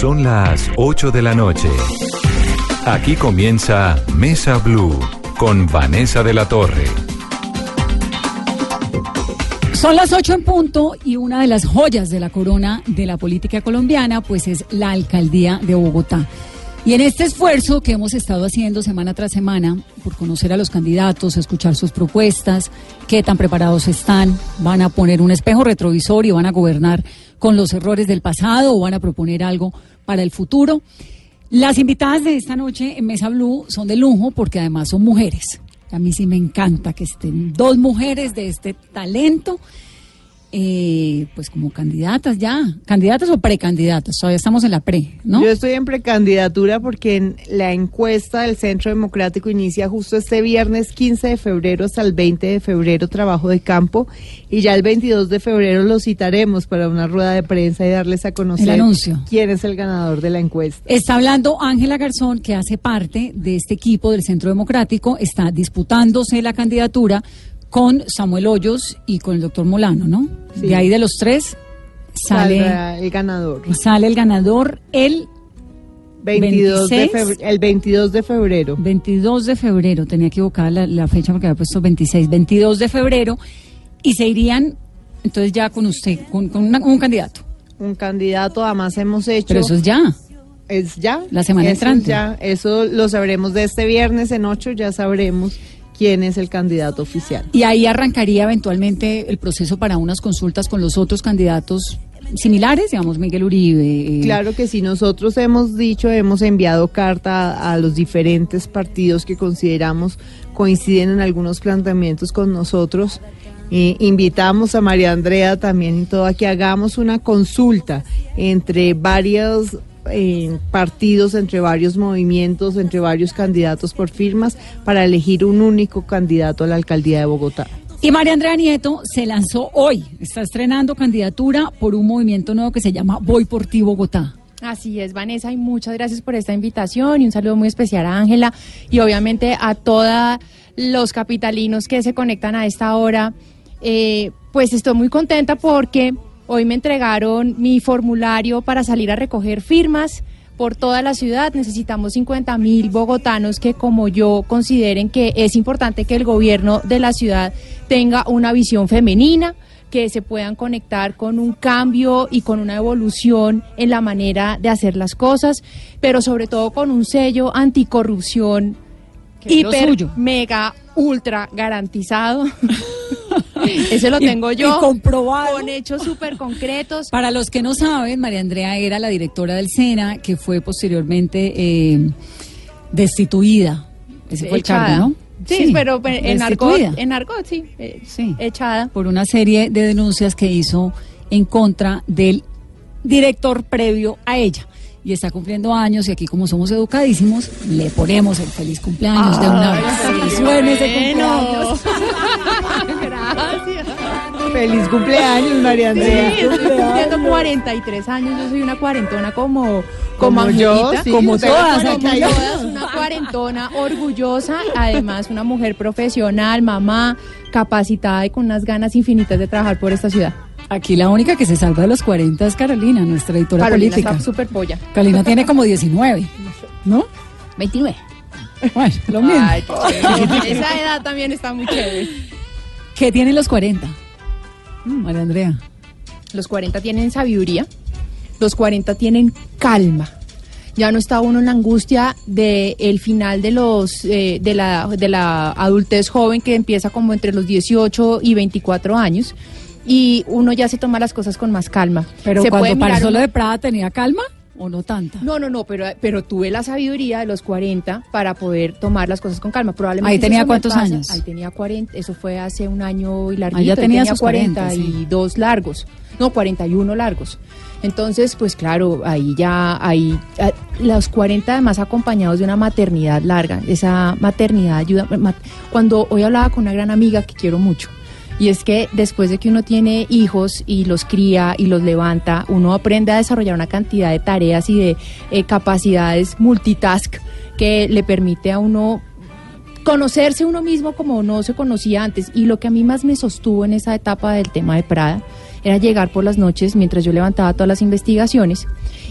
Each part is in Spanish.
Son las 8 de la noche. Aquí comienza Mesa Blue con Vanessa de la Torre. Son las 8 en punto y una de las joyas de la corona de la política colombiana pues es la alcaldía de Bogotá. Y en este esfuerzo que hemos estado haciendo semana tras semana por conocer a los candidatos, escuchar sus propuestas, qué tan preparados están, van a poner un espejo retrovisor y van a gobernar con los errores del pasado o van a proponer algo para el futuro. Las invitadas de esta noche en Mesa Blue son de lujo porque además son mujeres. A mí sí me encanta que estén dos mujeres de este talento eh, pues como candidatas ya, candidatas o precandidatas, todavía estamos en la pre, ¿no? Yo estoy en precandidatura porque en la encuesta del Centro Democrático inicia justo este viernes 15 de febrero hasta el 20 de febrero trabajo de campo y ya el 22 de febrero lo citaremos para una rueda de prensa y darles a conocer el anuncio. quién es el ganador de la encuesta. Está hablando Ángela Garzón, que hace parte de este equipo del Centro Democrático, está disputándose la candidatura con Samuel Hoyos y con el doctor Molano, ¿no? De ahí de los tres sale el ganador. Sale el ganador el 22 de febrero, el 22 de febrero. 22 de febrero, tenía equivocada la, la fecha porque había puesto 26. 22 de febrero y se irían entonces ya con usted, con, un candidato. Un candidato, además hemos hecho... Pero eso es ya. Es ya. La semana entrante. Ya, eso lo sabremos de este viernes en 8, ya sabremos quién es el candidato oficial. Y ahí arrancaría eventualmente el proceso para unas consultas con los otros candidatos similares, digamos, Miguel Uribe. Eh. Claro que sí, nosotros hemos dicho, hemos enviado carta a, los diferentes partidos que consideramos coinciden en algunos planteamientos con nosotros. Eh, invitamos a María Andrea también y todo a que hagamos una consulta entre varios partidos, entre varios movimientos, entre varios candidatos por firmas, para elegir un único candidato a la alcaldía de Bogotá. Y María Andrea Nieto se lanzó hoy, está estrenando candidatura por un movimiento nuevo que se llama Voy por ti Bogotá. Así es, Vanessa, y muchas gracias por esta invitación y un saludo muy especial a Ángela y obviamente a todos los capitalinos que se conectan a esta hora. Eh, pues estoy muy contenta porque Hoy me entregaron mi formulario para salir a recoger firmas por toda la ciudad. Necesitamos 50 mil bogotanos que, como yo, consideren que es importante que el gobierno de la ciudad tenga una visión femenina que se puedan conectar con un cambio y con una evolución en la manera de hacer las cosas, pero sobre todo con un sello anticorrupción hiper, mega, ultra garantizado. Ese lo tengo yo. comprobado. Con hechos súper concretos. Para los que no saben, María Andrea era la directora del SENA, que fue posteriormente eh, destituida. Ese fue el cargo, ¿no? Sí, pero en argot, en argot, sí, eh, sí, echada. Por una serie de denuncias que hizo en contra del director previo a ella y está cumpliendo años y aquí como somos educadísimos, le ponemos el feliz cumpleaños de una vez. Sí, suene ese cumpleaños. Gracias. Feliz cumpleaños, María Andrea. Sí, estoy cumpliendo 43 años, yo soy una cuarentona como como, yo, como todas, como todas, una cuarentona orgullosa, además una mujer profesional, mamá, capacitada y con unas ganas infinitas de trabajar por esta ciudad. Aquí la única que se salva de los 40 es Carolina, nuestra editora Carolina política. Está súper polla. Carolina tiene como 19, ¿no? 29. Bueno, lo mismo. esa edad también está muy chévere. ¿Qué tienen los 40? Mm, María Andrea. Los 40 tienen sabiduría, los 40 tienen calma. Ya no está uno en la angustia del el final de los eh, de, la, de la adultez joven que empieza como entre los 18 y 24 años y uno ya se toma las cosas con más calma. Pero cuando para solo de Prada tenía calma o no tanta. No, no, no, pero, pero tuve la sabiduría de los 40 para poder tomar las cosas con calma. Probablemente Ahí tenía cuántos años? Ahí tenía 40, eso fue hace un año y larguito. Ahí ya tenía, tenía 42 largos. no, 41 largos. Entonces, pues claro, ahí ya hay ah, los 40 además acompañados de una maternidad larga. Esa maternidad ayuda. ma- Cuando hoy hablaba con una gran amiga que quiero mucho, y es que después de que uno tiene hijos y los cría y los levanta, uno aprende a desarrollar una cantidad de tareas y de eh, capacidades multitask que le permite a uno conocerse uno mismo como no se conocía antes. Y lo que a mí más me sostuvo en esa etapa del tema de Prada era llegar por las noches mientras yo levantaba todas las investigaciones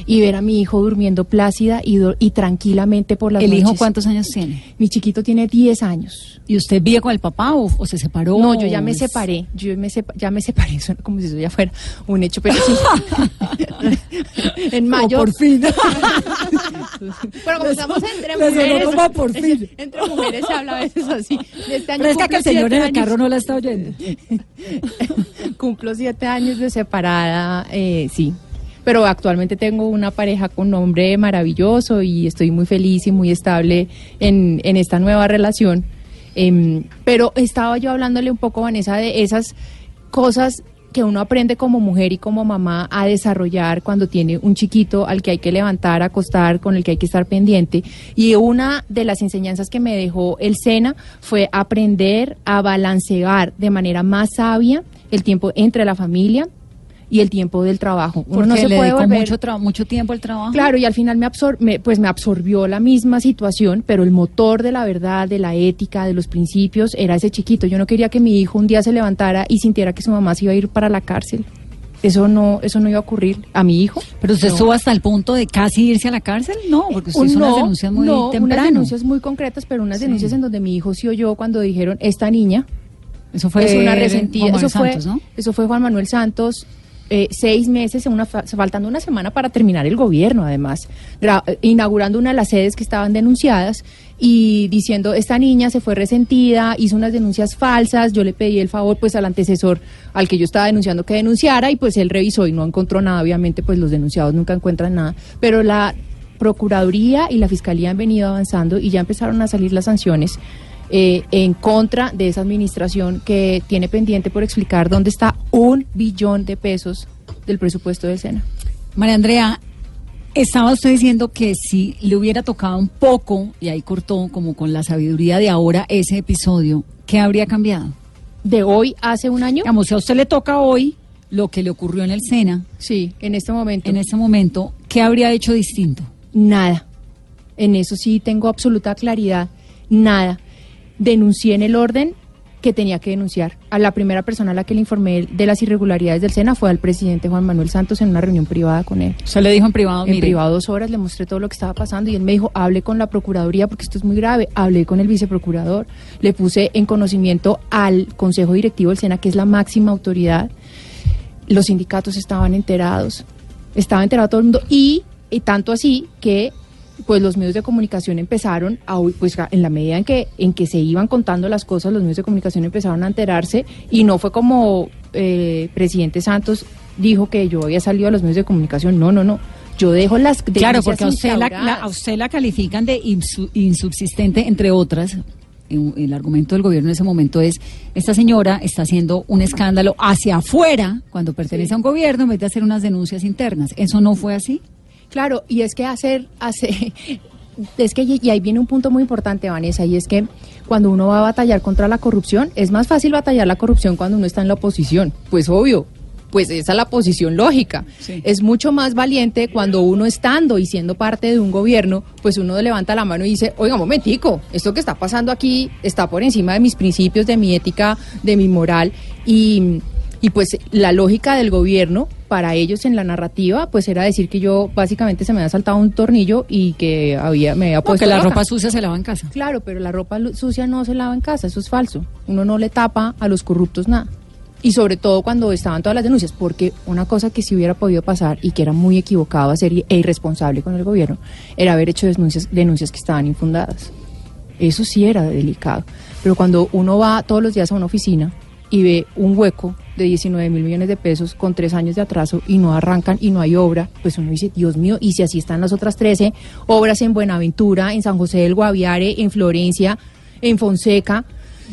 y ver a mi hijo durmiendo plácida y, do- y tranquilamente por las ¿El noches. hijo cuántos años tiene? Mi chiquito tiene 10 años. ¿Y usted vive con el papá o, o se separó? No, yo ya me ¿O es- separé, yo me sepa- ya me separé, suena como si eso ya fuera un hecho, pero sí. en mayo. Por fin. Pero como estamos entre mujeres, como por fin. entre mujeres se habla a veces así. Este año Pero es que el señor en el carro no la está oyendo. Cumplo siete años de separada, eh, sí. Pero actualmente tengo una pareja con nombre maravilloso y estoy muy feliz y muy estable en, en esta nueva relación. Em, pero estaba yo hablándole un poco, Vanessa, de esas cosas que uno aprende como mujer y como mamá a desarrollar cuando tiene un chiquito al que hay que levantar, acostar, con el que hay que estar pendiente. Y una de las enseñanzas que me dejó el SENA fue aprender a balancear de manera más sabia el tiempo entre la familia y el tiempo del trabajo. Uno Porque no se le puede dedicó volver... mucho, tra- mucho tiempo al trabajo. Claro, y al final me, absor me- pues me absorbió la misma situación, pero el motor de la verdad, de la ética, de los principios, era ese chiquito. Yo no quería que mi hijo un día se levantara y sintiera que su mamá se iba a ir para la cárcel. Eso no, eso no iba a ocurrir a mi hijo. Pero usted No. estuvo hasta el punto de casi irse a la cárcel. No, porque usted hizo no, unas denuncias muy no, temprano. unas denuncias muy concretas, pero unas Sí. denuncias en donde mi hijo sí oyó cuando dijeron, esta niña Eso fue es una Juan resentida. Manuel Eso fue, Santos, ¿no? eso fue Juan Manuel Santos. Eh, seis meses, una fa- faltando una semana para terminar el gobierno, además, eh, inaugurando una de las sedes que estaban denunciadas y diciendo, esta niña se fue resentida, hizo unas denuncias falsas, yo le pedí el favor pues al antecesor al que yo estaba denunciando que denunciara y pues él revisó y no encontró nada, obviamente pues los denunciados nunca encuentran nada, pero la Procuraduría y la Fiscalía han venido avanzando y ya empezaron a salir las sanciones eh, en contra de esa administración que tiene pendiente por explicar dónde está un billón de pesos del presupuesto del SENA. María Andrea, estaba usted diciendo que si le hubiera tocado un poco, y ahí cortó como con la sabiduría de ahora ese episodio, ¿qué habría cambiado? De hoy hace un año, Digamos, si a usted le toca hoy lo que le ocurrió en el SENA, sí, en este momento, en ese momento, ¿qué habría hecho distinto? nada. En eso sí tengo absoluta claridad, nada. Denuncié en el orden que tenía que denunciar. A la primera persona a la que le informé de las irregularidades del SENA fue al presidente Juan Manuel Santos en una reunión privada con él. Usted le dijo en privado, En mire, privado dos horas le mostré todo lo que estaba pasando y él me dijo, hable con la Procuraduría porque esto es muy grave. Hablé con el viceprocurador, le puse en conocimiento al Consejo Directivo del SENA, que es la máxima autoridad. Los sindicatos estaban enterados, estaba enterado todo el mundo y, y tanto así que pues los medios de comunicación empezaron a pues en la medida en que en que se iban contando las cosas los medios de comunicación empezaron a enterarse y no fue como eh, presidente Santos dijo que yo había salido a los medios de comunicación no no no yo dejo las Claro, porque a usted la, a usted la califican de insu- insubsistente, entre otras. El argumento del gobierno en ese momento es, esta señora está haciendo un escándalo hacia afuera cuando pertenece a un gobierno en vez de hacer unas denuncias internas. ¿Eso no fue así? Claro, y es que hacer, hace, es que y ahí viene un punto muy importante, Vanessa, y es que cuando uno va a batallar contra la corrupción, es más fácil batallar la corrupción cuando uno está en la oposición. Pues obvio, pues esa es la posición lógica. Sí. Es mucho más valiente cuando uno estando y siendo parte de un gobierno, pues uno levanta la mano y dice, oiga, momentico, esto que está pasando aquí está por encima de mis principios, de mi ética, de mi moral, y, y pues la lógica del gobierno para ellos en la narrativa, pues era decir que yo básicamente se me había saltado un tornillo y que había, me había puesto Porque la loca. ropa sucia se lava en casa. Claro, pero la ropa sucia no se lava en casa, eso es falso. Uno no le tapa a los corruptos nada. Y sobre todo cuando estaban todas las denuncias, porque una cosa que sí hubiera podido pasar y que era muy equivocado hacer e irresponsable con el gobierno, era haber hecho denuncias, denuncias que estaban infundadas. Eso sí era delicado. Pero cuando uno va todos los días a una oficina y ve un hueco de 19 mil millones de pesos con tres años de atraso y no arrancan y no hay obra, pues uno dice, Dios mío, y si así están las otras 13 obras en Buenaventura, en San José del Guaviare, en Florencia, en Fonseca,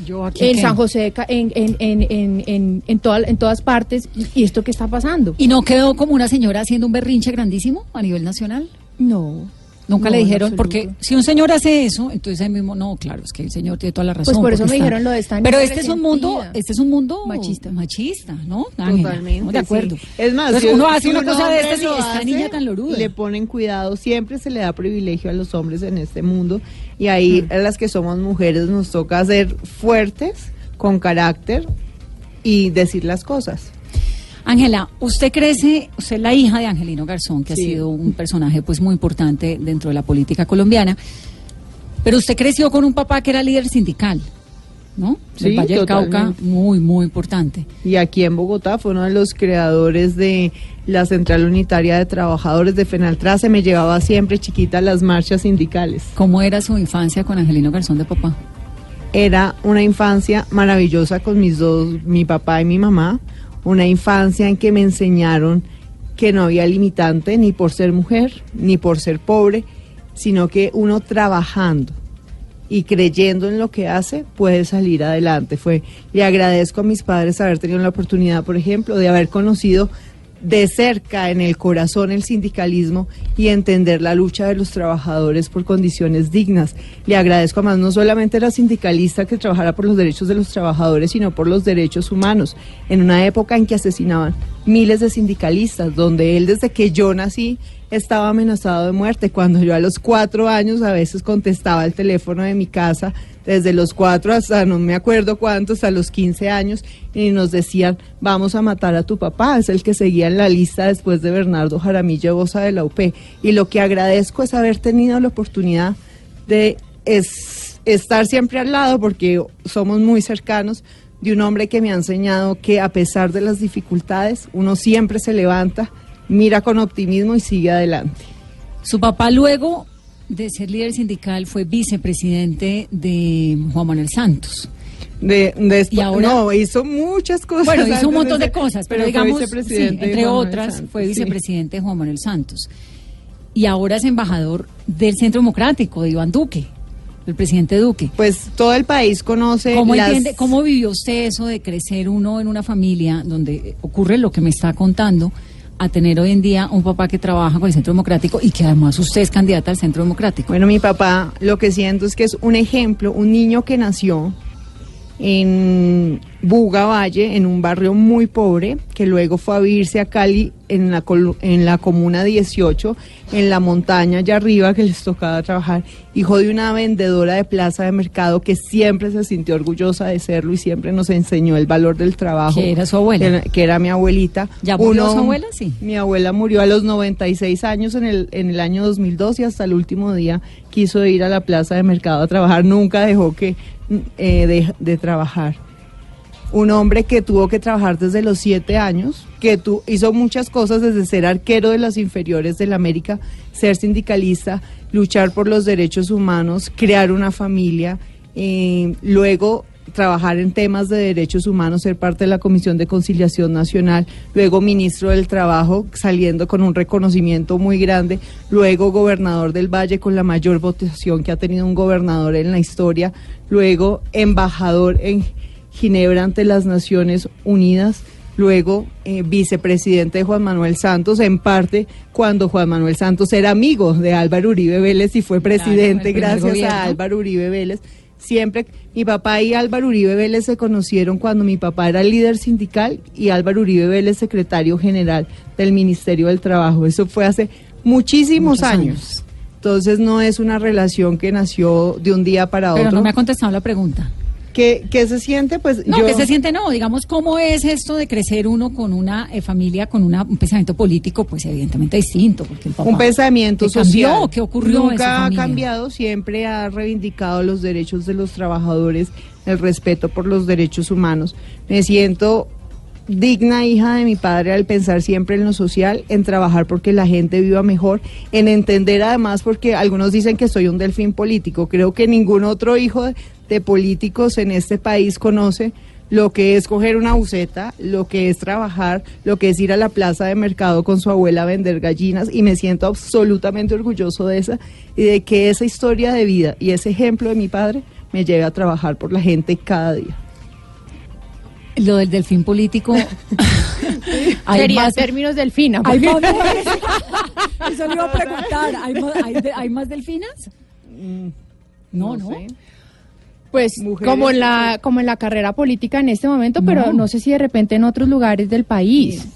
Yo aquí en qué. San José, en, en, en, en, en, en, toda- en todas partes. ¿Y, y esto qué está pasando? ¿Y no quedó como una señora haciendo un berrinche grandísimo a nivel nacional? No. Nunca No, le dijeron, porque si un señor hace eso, entonces ahí mismo, no, claro, es que el señor tiene toda la razón. Pues por eso me está- dijeron lo de esta Pero niña este es un mundo, este es un mundo Machista. machista, ¿no? Ángela? Totalmente. De acuerdo. sí. Es más, Entonces, si- uno hace si una un cosa de estas y esta hace, niña tan loruda. Le ponen cuidado, siempre se le da privilegio a los hombres en este mundo y ahí Mm. a las que somos mujeres nos toca ser fuertes, con carácter y decir las cosas. Ángela, usted crece, usted es la hija de Angelino Garzón, que Sí. ha sido un personaje pues muy importante dentro de la política colombiana, pero usted creció con un papá que era líder sindical, ¿no? Sí, Valle del Cauca, muy, muy importante. Y aquí en Bogotá fue uno de los creadores de la Central Unitaria de Trabajadores de Fenaltra. Se me llevaba siempre chiquita a las marchas sindicales. ¿Cómo era su infancia con Angelino Garzón de papá? Era una infancia maravillosa con mis dos, mi papá y mi mamá. Una infancia en que me enseñaron que no había limitante ni por ser mujer, ni por ser pobre, sino que uno trabajando y creyendo en lo que hace puede salir adelante. Fue, le agradezco a mis padres haber tenido la oportunidad, por ejemplo, de haber conocido de cerca en el corazón el sindicalismo y entender la lucha de los trabajadores por condiciones dignas. Le agradezco además no solamente era sindicalista que trabajara por los derechos de los trabajadores, sino por los derechos humanos. En una época en que asesinaban miles de sindicalistas, donde él desde que yo nací estaba amenazado de muerte. Cuando yo a los cuatro años a veces contestaba el teléfono de mi casa, desde los cuatro hasta no me acuerdo cuántos, hasta los 15 años, y nos decían, vamos a matar a tu papá, es el que seguía en la lista después de Bernardo Jaramillo Bosa de la UP. Y lo que agradezco es haber tenido la oportunidad de es- estar siempre al lado, porque somos muy cercanos, de un hombre que me ha enseñado que a pesar de las dificultades, uno siempre se levanta, mira con optimismo y sigue adelante. Su papá luego de ser líder sindical fue vicepresidente de Juan Manuel Santos. De, de Y ahora- no, hizo muchas cosas. Bueno, hizo un montón de cosas, pero, digamos, sí, entre otras, Santos, fue sí. vicepresidente de Juan Manuel Santos. Y ahora es embajador del Centro Democrático, de Iván Duque, del presidente Duque. Pues todo el país conoce. ¿Cómo, las- entiende, ¿Cómo vivió usted eso de crecer uno en una familia donde ocurre lo que me está contando, a tener hoy en día un papá que trabaja con el Centro Democrático y que además usted es candidata al Centro Democrático? Bueno, mi papá lo que siento es que es un ejemplo, un niño que nació en Buga Valle, en un barrio muy pobre, que luego fue a vivirse a Cali en la, en la comuna 18, en la montaña allá arriba que les tocaba trabajar, hijo de una vendedora de plaza de mercado que siempre se sintió orgullosa de serlo y siempre nos enseñó el valor del trabajo. Que era su abuela. Era- que era mi abuelita. ¿Ya murió su abuela? Sí. Mi abuela murió a los 96 años en el, en el año 2002 y hasta el último día quiso ir a la plaza de mercado a trabajar. Nunca dejó que eh, de, de trabajar. Un hombre que tuvo que trabajar desde los siete años, que tu, hizo muchas cosas desde ser arquero de las inferiores del América, ser sindicalista, luchar por los derechos humanos, crear una familia, eh, luego trabajar en temas de derechos humanos, ser parte de la Comisión de Conciliación Nacional, luego ministro del Trabajo, saliendo con un reconocimiento muy grande, luego gobernador del Valle con la mayor votación que ha tenido un gobernador en la historia, luego embajador en Ginebra ante las Naciones Unidas, luego eh, vicepresidente de Juan Manuel Santos, en parte cuando Juan Manuel Santos era amigo de Álvaro Uribe Vélez y fue presidente gracias a Álvaro Uribe Vélez. Siempre, mi papá y Álvaro Uribe Vélez se conocieron cuando mi papá era líder sindical y Álvaro Uribe Vélez secretario general del Ministerio del Trabajo. Eso fue hace muchísimos años. años. Entonces no es una relación que nació de un día para Pero otro. no me ha contestado la pregunta. ¿Qué, qué se siente? Pues No, yo... que se siente no, digamos, ¿cómo es esto de crecer uno con una eh, familia, con una- un pensamiento político? Pues evidentemente distinto, porque el papá... un pensamiento ¿Qué cambió? social. ¿Qué ocurrió Nunca ha cambiado, siempre ha reivindicado los derechos de los trabajadores, el respeto por los derechos humanos. Me siento digna hija de mi padre al pensar siempre en lo social, en trabajar porque la gente viva mejor, en entender además porque algunos dicen que soy un delfín político. Creo que ningún otro hijo de, políticos en este país conoce lo que es coger una buceta, lo que es trabajar, lo que es ir a la plaza de mercado con su abuela a vender gallinas y me siento absolutamente orgulloso de esa y de que esa historia de vida y ese ejemplo de mi padre me lleve a trabajar por la gente cada día. Lo del delfín político. hay Sería más, términos delfina. hay más. Eso le iba a preguntar. ¿Hay, más- hay de- hay más delfinas? No, no. sé. Pues Mujeres, como en la como en la carrera política en este momento, pero No. sé si de repente en otros lugares del país.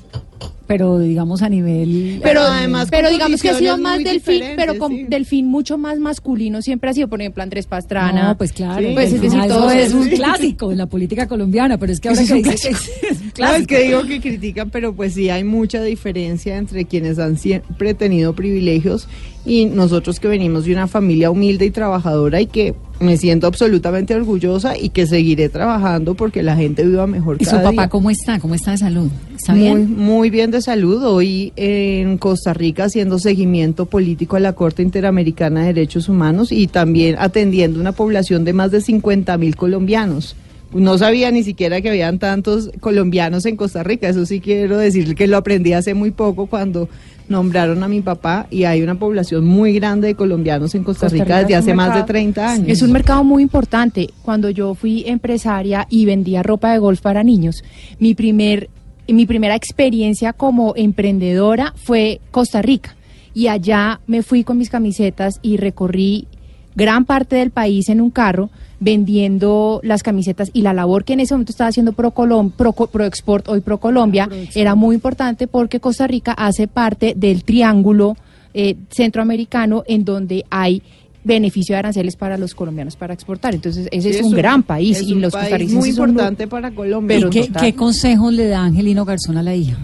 Pero digamos a nivel. Pero, Pero además pero digamos que ha sido más delfín, diferentes, pero con sí. delfín mucho más masculino siempre ha sido, por ejemplo, Andrés Pastrana. No, pues claro. Sí. Pues es decir, todo es un clásico en la política colombiana, pero es que ahora Es que dice que es un No, clásico. es que digo que critican, pero pues sí hay mucha diferencia entre quienes han siempre tenido privilegios y nosotros que venimos de una familia humilde y trabajadora y que me siento absolutamente orgullosa y que seguiré trabajando porque la gente viva mejor ¿Y su papá día. cómo está? ¿Cómo está de salud? ¿Está muy, bien? muy bien de salud. Hoy en Costa Rica haciendo seguimiento político a la Corte Interamericana de Derechos Humanos y también atendiendo una población de más de 50 mil colombianos. No sabía ni siquiera que habían tantos colombianos en Costa Rica. Eso sí quiero decir que lo aprendí hace muy poco cuando nombraron a mi papá y hay una población muy grande de colombianos en Costa, Costa Rica, desde hace más de mercado- 30 años. Es un mercado muy importante. Cuando yo fui empresaria y vendía ropa de golf para niños, mi primer mi primera experiencia como emprendedora fue Costa Rica. Y allá me fui con mis camisetas y recorrí gran parte del país en un carro vendiendo las camisetas y la labor que en ese momento estaba haciendo Pro, Colom- Pro, Co- Pro Export, hoy Pro Colombia, era muy importante porque Costa Rica hace parte del triángulo eh, centroamericano en donde hay beneficio de aranceles para los colombianos para exportar. Entonces, ese Sí, es un gran país y los costarricenses muy son importante para Colombia. Pero ¿Y qué, qué consejos le da Angelino Garzón a la hija?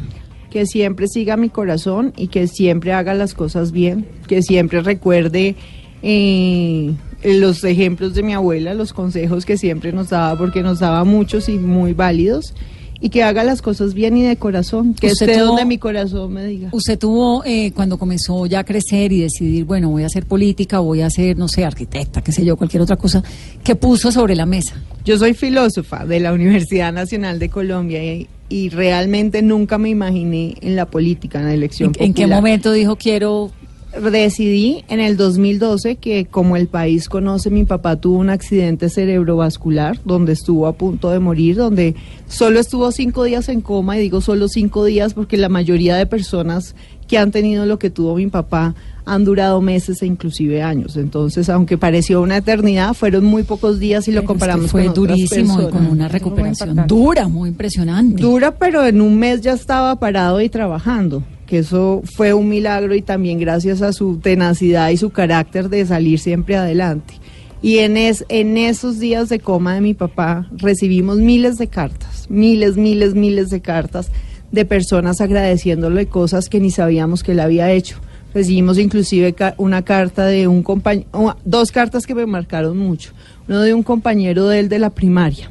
que siempre siga mi corazón y que siempre haga las cosas bien, que siempre recuerde eh, los ejemplos de mi abuela, los consejos que siempre nos daba, porque nos daba muchos y muy válidos, y que haga las cosas bien y de corazón, que Usted esté tuvo- donde mi corazón me diga. Usted tuvo, eh, cuando comenzó ya a crecer y decidir, bueno, voy a hacer política, voy a ser, no sé, arquitecta, qué sé yo, cualquier otra cosa, ¿qué puso sobre la mesa? Yo soy filósofa de la Universidad Nacional de Colombia y, y realmente nunca me imaginé en la política, en la elección ¿En, en qué popular. momento dijo quiero decidí en el 2012 que como el país conoce, mi papá tuvo un accidente cerebrovascular donde estuvo a punto de morir, donde solo estuvo cinco días en coma, y digo solo cinco días porque la mayoría de personas que han tenido lo que tuvo mi papá han durado meses e inclusive años. Entonces, aunque pareció una eternidad, fueron muy pocos días y lo Pero es que comparamos fue con otras durísimo y con una recuperación dura, muy impresionante. Dura, pero en un mes ya estaba parado y trabajando, que eso fue un milagro y también gracias a su tenacidad y su carácter de salir siempre adelante. Y en, es, en esos días de coma de mi papá recibimos miles de cartas, miles, miles, miles de cartas de personas agradeciéndole cosas que ni sabíamos que él había hecho. Recibimos inclusive una carta de un compañero, dos cartas que me marcaron mucho. Uno de un compañero de él de la primaria,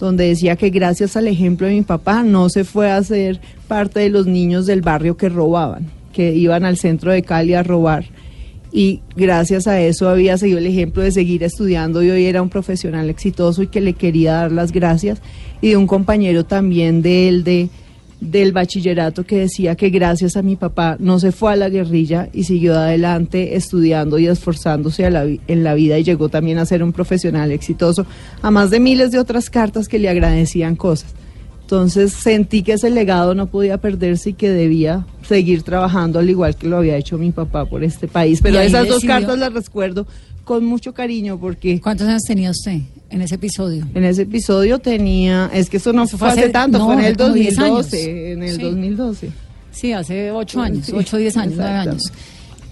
donde decía que gracias al ejemplo de mi papá no se fue a ser parte de los niños del barrio que robaban, que iban al centro de Cali a robar. Y gracias a eso había seguido el ejemplo de seguir estudiando y hoy era un profesional exitoso y que le quería dar las gracias. Y de un compañero también de él de, del bachillerato que decía que gracias a mi papá no se fue a la guerrilla y siguió adelante estudiando y esforzándose a la vi- en la vida y llegó también a ser un profesional exitoso, a más de miles de otras cartas que le agradecían cosas. Entonces sentí que ese legado no podía perderse y que debía seguir trabajando al igual que lo había hecho mi papá por este país. Pero esas dos cartas las recuerdo con mucho cariño porque ¿Cuántos años tenía usted en ese episodio? en ese episodio tenía, es que eso no Eso fue hace tanto, no, fue en el como 10 años. 2012, en el Sí. 2012. Sí, hace ocho años, Sí, ocho o diez años, nueve años.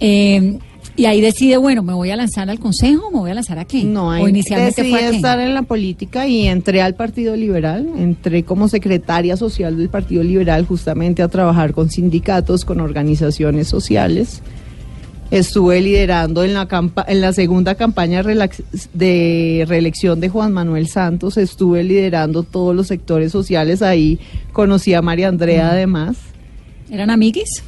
Eh, y ahí decide, bueno, ¿me voy a lanzar al consejo o me voy a lanzar a qué? No, o ahí inicialmente decidí fue a estar en la política y entré al Partido Liberal, entré como secretaria social del Partido Liberal justamente a trabajar con sindicatos, con organizaciones sociales. Estuve liderando en la, campa- en la segunda campaña de reelección de Juan Manuel Santos, estuve liderando todos los sectores sociales, ahí conocí a María Andrea además. ¿Eran amiguis?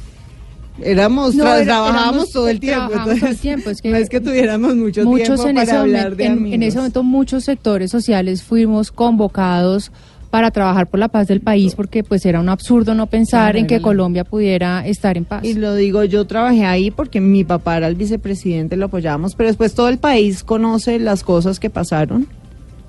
Éramos, No, tra- era- trabajábamos éramos- todo el tiempo. todo el tiempo, es que no es que tuviéramos mucho muchos tiempo en para ese, hablar momento, de en, en ese momento muchos sectores sociales fuimos convocados para trabajar por la paz del país porque pues era un absurdo no pensar en que Colombia pudiera estar en paz. Y lo digo, yo trabajé ahí porque mi papá era el vicepresidente, lo apoyábamos, pero después todo el país conoce las cosas que pasaron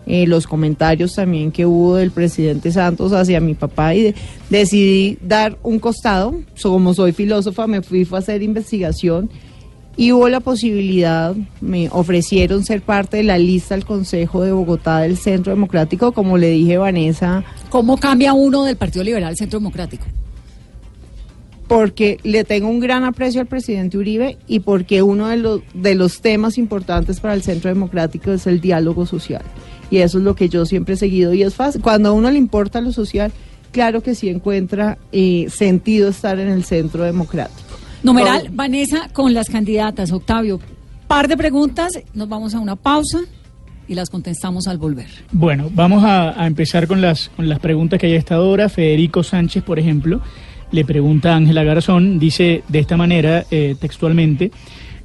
eh, los comentarios también que hubo del presidente Santos hacia mi papá y de- decidí dar un costado. So, como soy filósofa, me fui a hacer investigación y hubo la posibilidad, me ofrecieron ser parte de la lista del Consejo de Bogotá del Centro Democrático, como le dije Vanessa, ¿Cómo cambia uno del Partido Liberal al Centro Democrático? porque le tengo un gran aprecio al presidente Uribe y porque uno de los, de los temas importantes para el Centro Democrático es el diálogo social. Y eso es lo que yo siempre he seguido y es fácil. Cuando a uno le importa lo social, claro que sí encuentra eh, sentido estar en el Centro Democrático. Numeral, Con- Vanessa, con las candidatas. Octavio, par de preguntas, nos vamos a una pausa y las contestamos al volver. Bueno, vamos a, a empezar con las, con las preguntas que hay a esta hora. Federico Sánchez, por ejemplo, le pregunta a Ángela Garzón, dice de esta manera, eh, textualmente,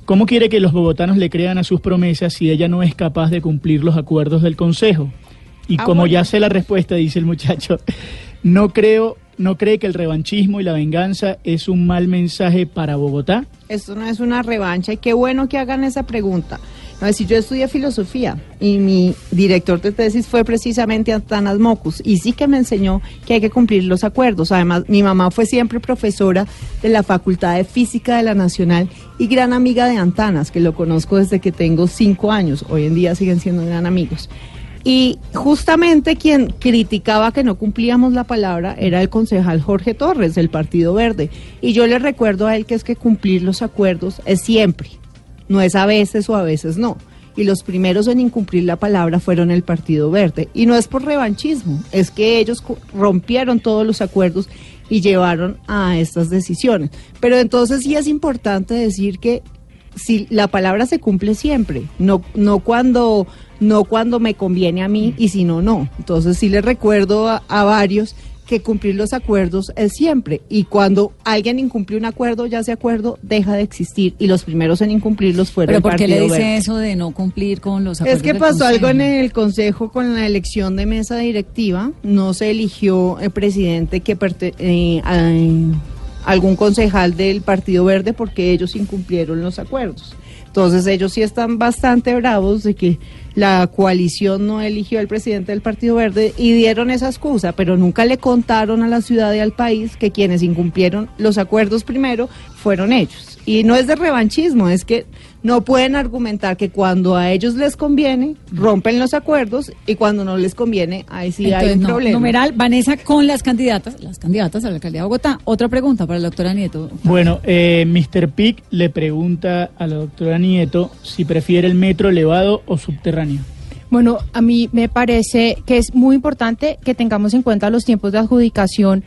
¿cómo quiere que los bogotanos le crean a sus promesas si ella no es capaz de cumplir los acuerdos del Consejo? Y Ah, como bueno. ya sé la respuesta, dice el muchacho, no creo, no cree que el revanchismo y la venganza es un mal mensaje para Bogotá. Esto no es una revancha y qué bueno que hagan esa pregunta. No, es decir, yo estudié filosofía y mi director de tesis fue precisamente Antanas Mocus y sí que me enseñó que hay que cumplir los acuerdos. Además, mi mamá fue siempre profesora de la Facultad de Física de la Nacional y gran amiga de Antanas, que lo conozco desde que tengo cinco años. Hoy en día siguen siendo gran amigos. Y justamente quien criticaba que no cumplíamos la palabra era el concejal Jorge Torres del Partido Verde. Y yo le recuerdo a él que es que cumplir los acuerdos es siempre, no es a veces o a veces no. Y los primeros en incumplir la palabra fueron el Partido Verde. Y no es por revanchismo, es que ellos rompieron todos los acuerdos y llevaron a estas decisiones. Pero entonces sí es importante decir que si la palabra se cumple siempre, no, no cuando no cuando me conviene a mí y si no, no. Entonces sí les recuerdo a, a varios que cumplir los acuerdos es siempre y cuando alguien incumple un acuerdo, ya ese acuerdo deja de existir y los primeros en incumplirlos fueron ¿Pero por qué le dice Verde. eso de no cumplir con los acuerdos Es que pasó algo en el Consejo con la elección de mesa directiva. No se eligió el presidente que perte- eh, algún concejal del Partido Verde porque ellos incumplieron los acuerdos. Entonces ellos sí están bastante bravos de que la coalición no eligió al presidente del Partido Verde y dieron esa excusa, pero nunca le contaron a la ciudad y al país que quienes incumplieron los acuerdos primero fueron ellos. Y no es de revanchismo, es que no pueden argumentar que cuando a ellos les conviene, rompen los acuerdos y cuando no les conviene, ahí sí hay un no, problema. Numeral, Vanessa, con las candidatas, las candidatas a la alcaldía de Bogotá. Otra pregunta para la doctora Nieto. Bueno, eh, Mr. Pic le pregunta a la doctora Nieto si prefiere el metro elevado o subterráneo. Bueno, a mí me parece que es muy importante que tengamos en cuenta los tiempos de adjudicación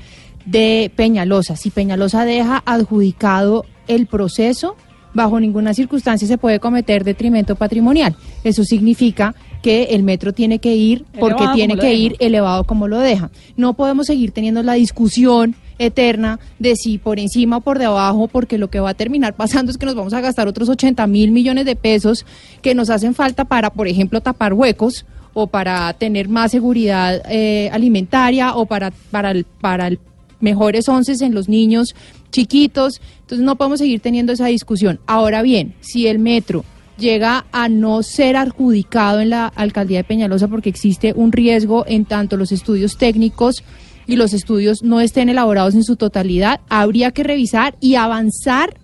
de Peñalosa. Si Peñalosa deja adjudicado el proceso, bajo ninguna circunstancia se puede cometer detrimento patrimonial. Eso significa que el metro tiene que ir porque Elevado tiene que ir elevado como lo deja. No podemos seguir teniendo la discusión eterna de si por encima o por debajo, porque lo que va a terminar pasando es que nos vamos a gastar otros 80 mil millones de pesos que nos hacen falta para, por ejemplo, tapar huecos o para tener más seguridad eh, alimentaria o para, para, el, para el mejores onces en los niños chiquitos. Entonces no podemos seguir teniendo esa discusión. Ahora bien, si el metro llega a no ser adjudicado en la alcaldía de Peñalosa porque existe un riesgo en tanto los estudios técnicos y los estudios no estén elaborados en su totalidad, habría que revisar y avanzar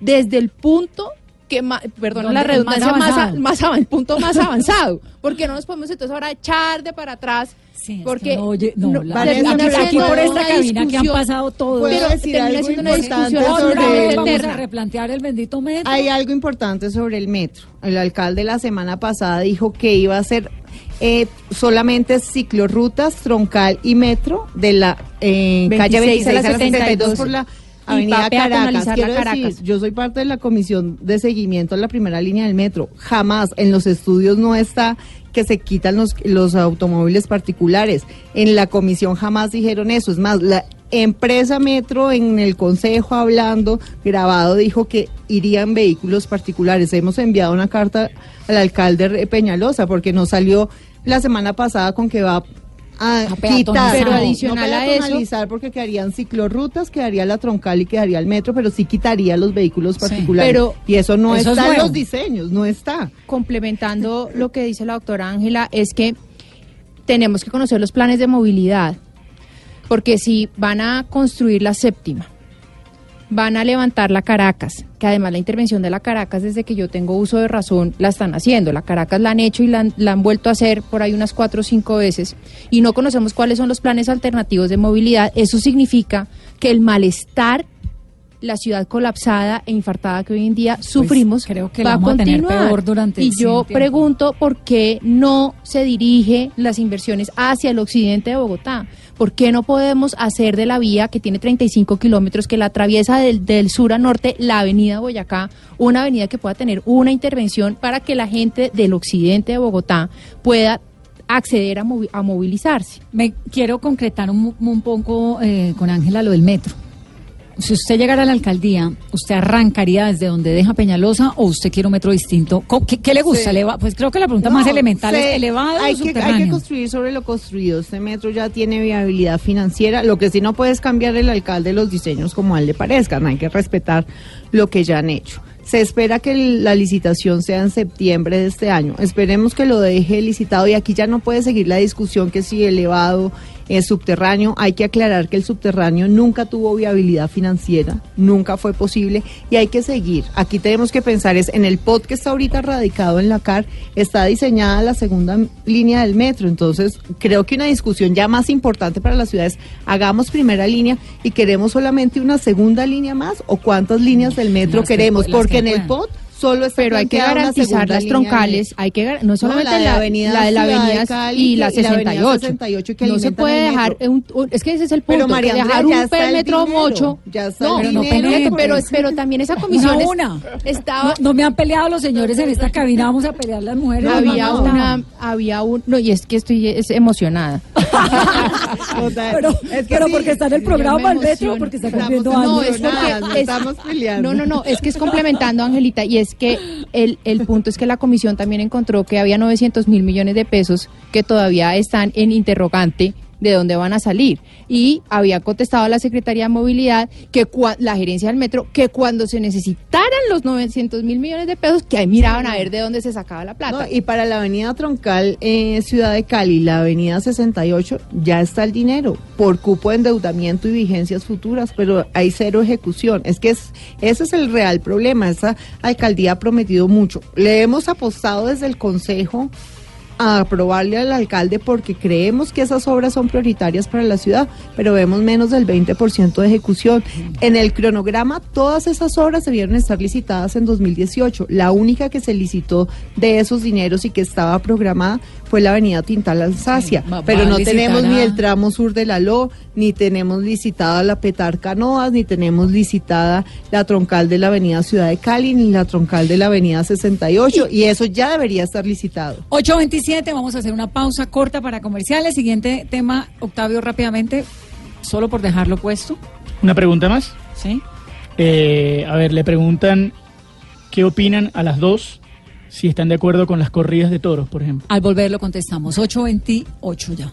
desde el punto que más, perdón la redundancia, más más, a- el punto más avanzado, porque no nos podemos entonces ahora echar de para atrás, Sí, es porque que no, oye, no, no, la- aquí, por esta cabina que han pasado todo. ¿Puedo pero decir termina algo siendo una importante discusión Otra sobre vez el vamos a eterna. replantear el bendito metro. Hay algo importante sobre el metro. El alcalde la semana pasada dijo que iba a ser eh, solamente ciclorrutas, troncal y metro de la eh, calle 26 a la 72 por la avenida Caracas. Quiero Caracas. decir, yo soy parte de la comisión de seguimiento a la primera línea del metro. Jamás en los estudios no está que se quitan los, los automóviles particulares. En la comisión jamás dijeron eso. Es más, la empresa Metro en el consejo hablando, grabado, dijo que irían vehículos particulares. Hemos enviado una carta al alcalde Peñalosa porque nos salió la semana pasada con que va a, A quitar. Pero adicional no a eso- porque quedarían ciclorrutas, quedaría la troncal y quedaría el metro, pero sí quitaría los vehículos Sí. particulares. Pero- y eso no Eso es está en nuevo. los diseños, no está. complementando lo que dice la doctora Ángela, es que tenemos que conocer los planes de movilidad, porque si van a construir la séptima, van a levantar la Caracas, que además la intervención de la Caracas desde que yo tengo uso de razón la están haciendo, la Caracas la han hecho y la han, la han vuelto a hacer por ahí unas cuatro o cinco veces, y no conocemos cuáles son los planes alternativos de movilidad, eso significa que el malestar la ciudad colapsada e infartada que hoy en día sufrimos Pues creo que va a vamos a tener continuar. peor durante y yo tiempo. pregunto por qué no se dirige las inversiones hacia el occidente de Bogotá. ¿Por qué no podemos hacer de la vía que tiene 35 kilómetros, que la atraviesa del, sur a norte, la avenida Boyacá, una avenida que pueda tener una intervención para que la gente del occidente de Bogotá pueda acceder a, movi- a movilizarse? Me quiero concretar un, un poco eh, con Ángela lo del metro. Si usted llegara a la alcaldía, ¿usted arrancaría desde donde deja Peñalosa o usted quiere un metro distinto? ¿Qué, qué le gusta? Sí. Pues creo que la pregunta No, más elemental es elevado hay o que, hay que construir sobre lo construido. Este metro ya tiene viabilidad financiera. Lo que sí no puede es cambiar el alcalde los diseños como a él le parezcan. Hay que respetar lo que ya han hecho. Se espera que la licitación sea en septiembre de este año. Esperemos que lo deje licitado y aquí ya no puede seguir la discusión que si elevado es subterráneo. Hay que aclarar que el subterráneo nunca tuvo viabilidad financiera, nunca fue posible y hay que seguir. Aquí tenemos que pensar es en el POT que está ahorita radicado en la CAR, está diseñada la segunda línea del metro. Entonces, creo que una discusión ya más importante para las ciudades, hagamos primera línea y queremos solamente una segunda línea más o cuántas líneas del metro Las queremos, porque que en el. POT solo está Pero hay que garantizar las troncales, hay que no solamente la de la, Avenida la de la avenida Cali y la y la avenida 68. 68 que no se puede dejar un, un- es que ese es el Pero, punto, María que Andrea, dejar ya un está el metro dinero, mocho. ya está no, el no, dinero, pero, pero, pero también esa comisión es- una. estaba No, no me han peleado los señores en esta cabina, vamos a pelear las mujeres. había No, no, no. una había un no y es que estoy es emocionada. Pero, Es que pero sí, porque está en el programa el metro, porque está cumpliendo no, años. es porque no es- estamos peleando. No, no, no, es que es complementando, Angelita, y es que el, el punto es que la comisión también encontró que había 900 mil millones de pesos que todavía están en interrogante de dónde van a salir. Y había contestado a la Secretaría de Movilidad que la gerencia del metro, que cuando se necesitaran los 900 mil millones de pesos, que ahí miraban a ver de dónde se sacaba la plata. Y para la avenida Troncal, eh, Ciudad de Cali, la avenida 68, ya está el dinero por cupo de endeudamiento y vigencias futuras, pero hay cero ejecución. Es que es, ese es el real problema. Esa alcaldía ha prometido mucho. Le hemos apostado desde el Consejo a aprobarle al alcalde porque creemos que esas obras son prioritarias para la ciudad, pero vemos menos del 20% de ejecución. En el cronograma, todas esas obras debieron estar licitadas en 2018. La única que se licitó de esos dineros y que estaba programada fue la avenida Tintal Alsacia, pero no tenemos ni el tramo sur de la LO, ni tenemos licitada la Petar Canoas, ni tenemos licitada la troncal de la avenida Ciudad de Cali, ni la troncal de la avenida 68, y eso ya debería estar licitado. 8.27, vamos a hacer una pausa corta para comerciales. Siguiente tema, Octavio, rápidamente, solo por dejarlo puesto. Una pregunta más. ¿Sí? Eh, a ver, le preguntan qué opinan a las dos si están de acuerdo con las corridas de toros, por ejemplo. Al volver lo contestamos. 8.28 ya.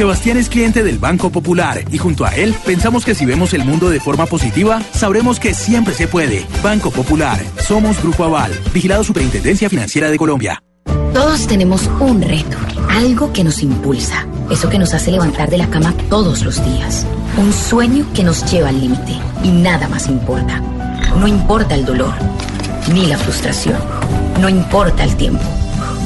Sebastián es cliente del Banco Popular y junto a él pensamos que si vemos el mundo de forma positiva, sabremos que siempre se puede. Banco Popular, somos Grupo Aval, vigilado Superintendencia Financiera de Colombia. Todos tenemos un reto, algo que nos impulsa, eso que nos hace levantar de la cama todos los días, un sueño que nos lleva al límite y nada más importa. No importa el dolor, ni la frustración, no importa el tiempo.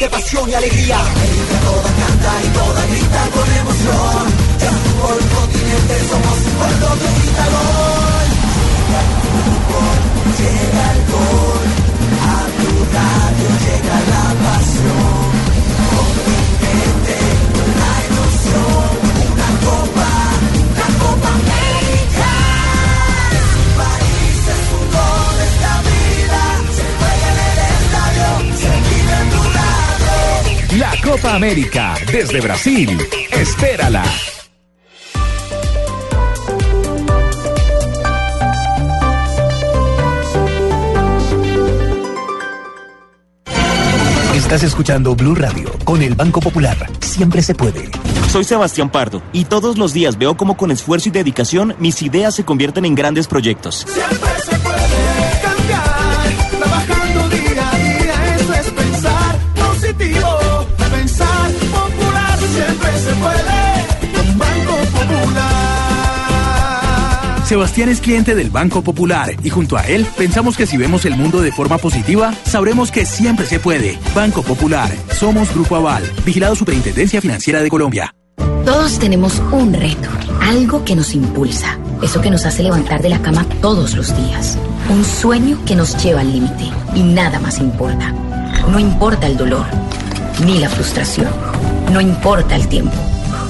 de pasión y alegría. Copa América desde Brasil. Espérala. Estás escuchando Blue Radio con el Banco Popular. Siempre se puede. Soy Sebastián Pardo y todos los días veo cómo con esfuerzo y dedicación mis ideas se convierten en grandes proyectos. Siempre Sebastián es cliente del Banco Popular y junto a él pensamos que si vemos el mundo de forma positiva, sabremos que siempre se puede. Banco Popular, somos Grupo Aval, vigilado Superintendencia Financiera de Colombia. Todos tenemos un reto, algo que nos impulsa, eso que nos hace levantar de la cama todos los días, un sueño que nos lleva al límite y nada más importa. No importa el dolor, ni la frustración, no importa el tiempo.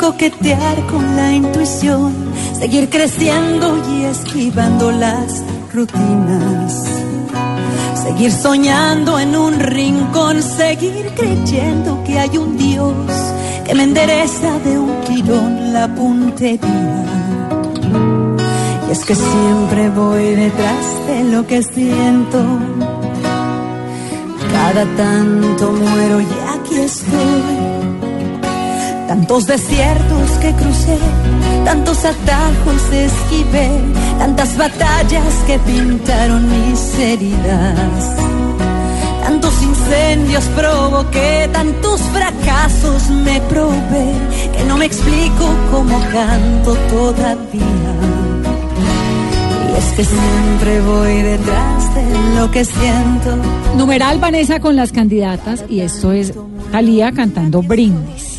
Coquetear con la intuición. Seguir creciendo y esquivando las rutinas. Seguir soñando en un rincón. Seguir creyendo que hay un Dios que me endereza de un tirón la puntería. Y es que siempre voy detrás de lo que siento. Cada tanto muero y aquí estoy. Tantos desiertos que crucé, tantos atajos esquivé, tantas batallas que pintaron mis heridas. Tantos incendios provoqué, tantos fracasos me probé, que no me explico cómo canto todavía. Y es que siempre voy detrás de lo que siento. Numeral Vanessa con las candidatas y esto es Talía cantando Brindis.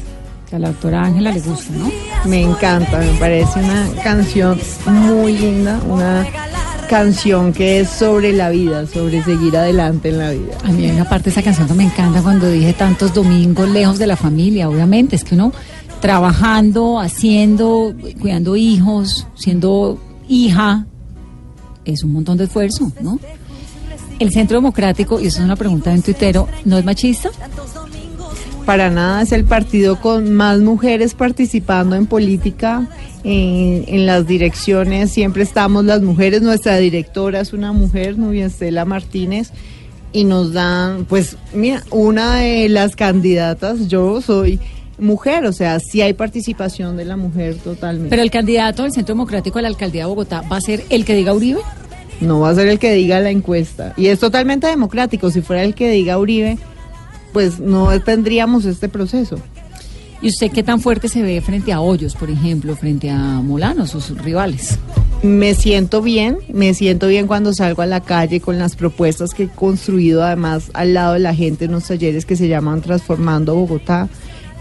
A la doctora Ángela le gusta, ¿no? Me encanta, me parece una canción muy linda, una canción que es sobre la vida, sobre seguir adelante en la vida. A mí hay una parte de esa canción que me encanta cuando dije tantos domingos lejos de la familia, obviamente, es que uno trabajando, haciendo, cuidando hijos, siendo hija, es un montón de esfuerzo, ¿no? El Centro Democrático, y eso es una pregunta en tuitero, ¿no es machista? Para nada es el partido con más mujeres participando en política, en, en las direcciones, siempre estamos las mujeres, nuestra directora es una mujer, Nubia Estela Martínez, y nos dan, pues, mira, una de las candidatas, yo soy mujer, o sea, sí hay participación de la mujer totalmente. Pero el candidato del Centro Democrático a la alcaldía de Bogotá va a ser el que diga Uribe. No va a ser el que diga la encuesta. Y es totalmente democrático. Si fuera el que diga Uribe, pues no tendríamos este proceso. ¿Y usted qué tan fuerte se ve frente a Hoyos, por ejemplo, frente a Molano, sus rivales? Me siento bien, me siento bien cuando salgo a la calle con las propuestas que he construido además al lado de la gente en unos talleres que se llaman Transformando Bogotá.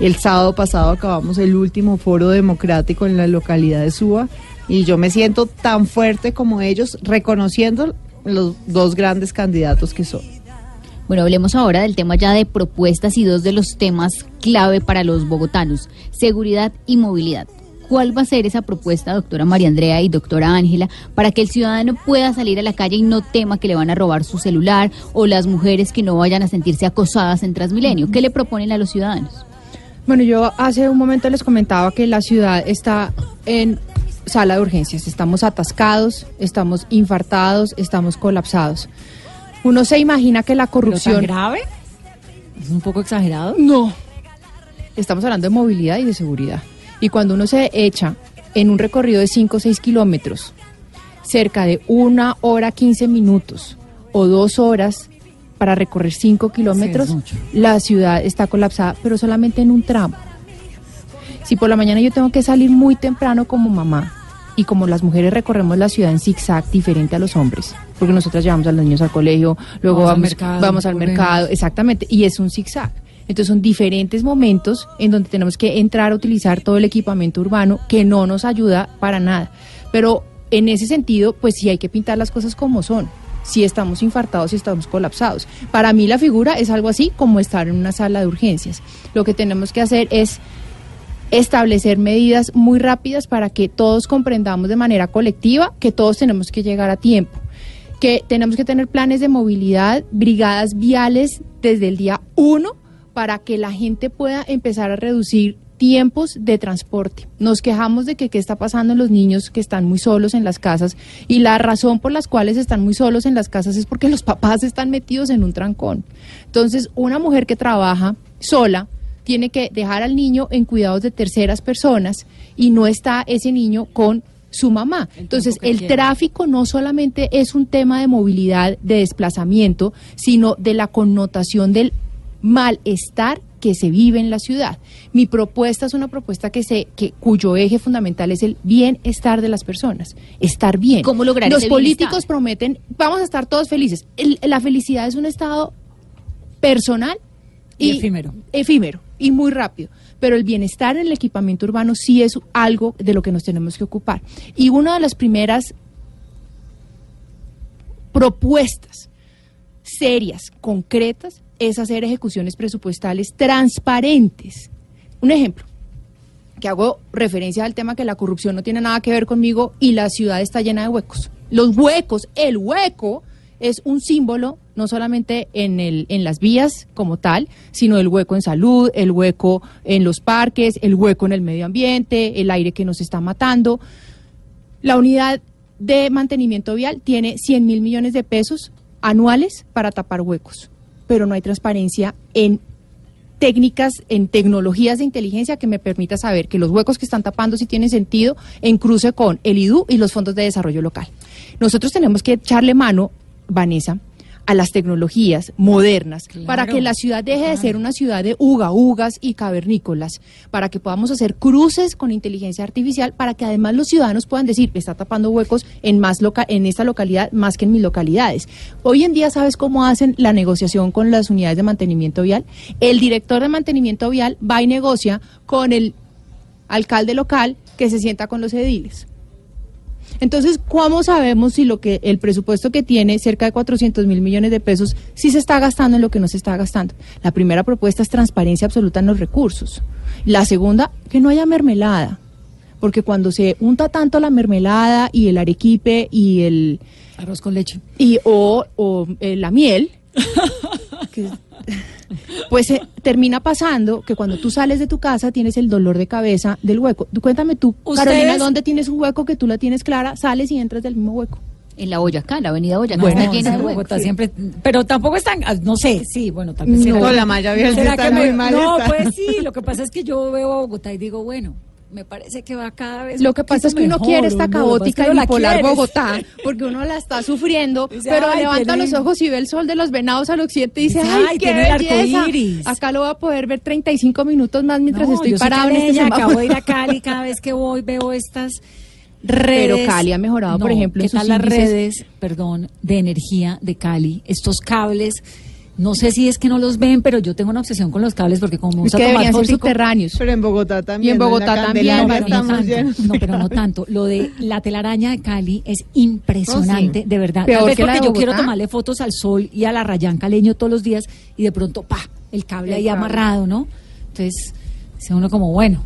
El sábado pasado acabamos el último foro democrático en la localidad de Suba y yo me siento tan fuerte como ellos reconociendo los dos grandes candidatos que son. Bueno, hablemos ahora del tema ya de propuestas y dos de los temas clave para los bogotanos, seguridad y movilidad. ¿Cuál va a ser esa propuesta, doctora María Andrea y doctora Ángela, para que el ciudadano pueda salir a la calle y no tema que le van a robar su celular o las mujeres que no vayan a sentirse acosadas en Transmilenio? ¿Qué le proponen a los ciudadanos? Bueno, yo hace un momento les comentaba que la ciudad está en sala de urgencias. Estamos atascados, estamos infartados, estamos colapsados. Uno se imagina que la corrupción... tan grave? ¿Es un poco exagerado? No. Estamos hablando de movilidad y de seguridad. Y cuando uno se echa en un recorrido de 5 o 6 kilómetros, cerca de una hora 15 minutos o dos horas para recorrer 5 kilómetros, Sí, la ciudad está colapsada, pero solamente en un tramo. Si por la mañana yo tengo que salir muy temprano como mamá y como las mujeres recorremos la ciudad en zigzag diferente a los hombres, porque nosotras llevamos a los niños al colegio, luego Vamos al mercado, vamos al mercado, exactamente, y es un zigzag. Entonces son diferentes momentos en donde tenemos que entrar a utilizar todo el equipamiento urbano que no nos ayuda para nada. Pero en ese sentido, pues sí hay que pintar las cosas como son. Si estamos infartados, si estamos colapsados. Para mí la figura es algo así como estar en una sala de urgencias. Lo que tenemos que hacer es establecer medidas muy rápidas para que todos comprendamos de manera colectiva que todos tenemos que llegar a tiempo, que tenemos que tener planes de movilidad, brigadas viales desde el día uno para que la gente pueda empezar a reducir tiempos de transporte. Nos quejamos de que qué está pasando en los niños que están muy solos en las casas y la razón por las cuales están muy solos en las casas es porque los papás están metidos en un trancón. Entonces, una mujer que trabaja sola tiene que dejar al niño en cuidados de terceras personas y no está ese niño con su mamá. Entonces, el tráfico no solamente es un tema de movilidad, de desplazamiento, sino de la connotación del malestar que se vive en la ciudad. Mi propuesta es una propuesta que se que cuyo eje fundamental es el bienestar de las personas, estar bien. ¿Cómo lograr Los ese políticos bienestar? prometen, vamos a estar todos felices. El- la felicidad es un estado personal Y efímero. efímero y muy rápido. Pero el bienestar en el equipamiento urbano sí es algo de lo que nos tenemos que ocupar. Y una de las primeras propuestas serias, concretas, es hacer ejecuciones presupuestales transparentes. Un ejemplo, que hago referencia al tema que la corrupción no tiene nada que ver conmigo y la ciudad está llena de huecos. Los huecos, el hueco es un símbolo no solamente en, el, en las vías como tal, sino el hueco en salud, el hueco en los parques, el hueco en el medio ambiente, el aire que nos está matando. La unidad de mantenimiento vial tiene 100 mil millones de pesos anuales para tapar huecos, pero no hay transparencia en técnicas, en tecnologías de inteligencia que me permita saber que los huecos que están tapando sí tienen sentido en cruce con el IDU y los fondos de desarrollo local. Nosotros tenemos que echarle mano, Vanessa, a las tecnologías modernas para que la ciudad deje de ser una ciudad de uga ugas y cavernícolas, para que podamos hacer cruces con inteligencia artificial, para que además los ciudadanos puedan decir, está tapando huecos en más loca en esta localidad más que en mis localidades. Hoy en día sabes cómo hacen la negociación con las unidades de mantenimiento vial. El director de mantenimiento vial va y negocia con el alcalde local que se sienta con los ediles. Entonces, ¿cómo sabemos si lo que el presupuesto que tiene, cerca de 400 mil millones de pesos, sí se está gastando en lo que no se está gastando? La primera propuesta es transparencia absoluta en los recursos. La segunda, que no haya mermelada. Porque cuando se unta tanto la mermelada y el arequipe y el... Arroz con leche. Y, o, o, eh, la miel, que- pues eh, termina pasando que cuando tú sales de tu casa tienes el dolor de cabeza del hueco. Tú, cuéntame tú, ¿Ustedes? Carolina, ¿dónde tienes un hueco que tú la tienes clara? Sales y entras del mismo hueco. En la Boyacá, la avenida Boyacá Bueno, está llena de huecos. Bogotá siempre, pero tampoco es tan, ah, no sé, sí, bueno, tal vez No, será- la malla será está que muy me- mal No, pues sí, lo que pasa es que yo veo a Bogotá y digo, bueno, me parece que va cada vez Lo que pasa es que uno quiere esta uno, caótica y bipolar. Bogotá, porque uno la está sufriendo, Dice, pero "Ay, levanta los ojos y ve el sol de los venados al occidente y dice, Dice, ¡ay, "Ay, qué belleza! iris". Acá lo voy a poder ver 35 minutos más mientras No, estoy parado en este semáforo. acabo de ir a Cali, cada vez que voy veo estas redes. Pero Cali ha mejorado, por ejemplo, en ¿qué sus tal las redes, perdón, de energía de Cali? Estos cables, no sé si es que no los ven, pero yo tengo una obsesión con los cables porque como me gusta tomar fotico- subterráneos. Pero en Bogotá también. Y en. Bogotá también, no tanto, pero no tanto. Lo de la telaraña de Cali es impresionante, Oh, sí. de verdad. Peor Tal vez que la porque de yo quiero tomarle fotos al sol y a la rayán caleño todos los días y de pronto, pa, el cable El ahí cable. amarrado, ¿no? Entonces, dice uno como, bueno,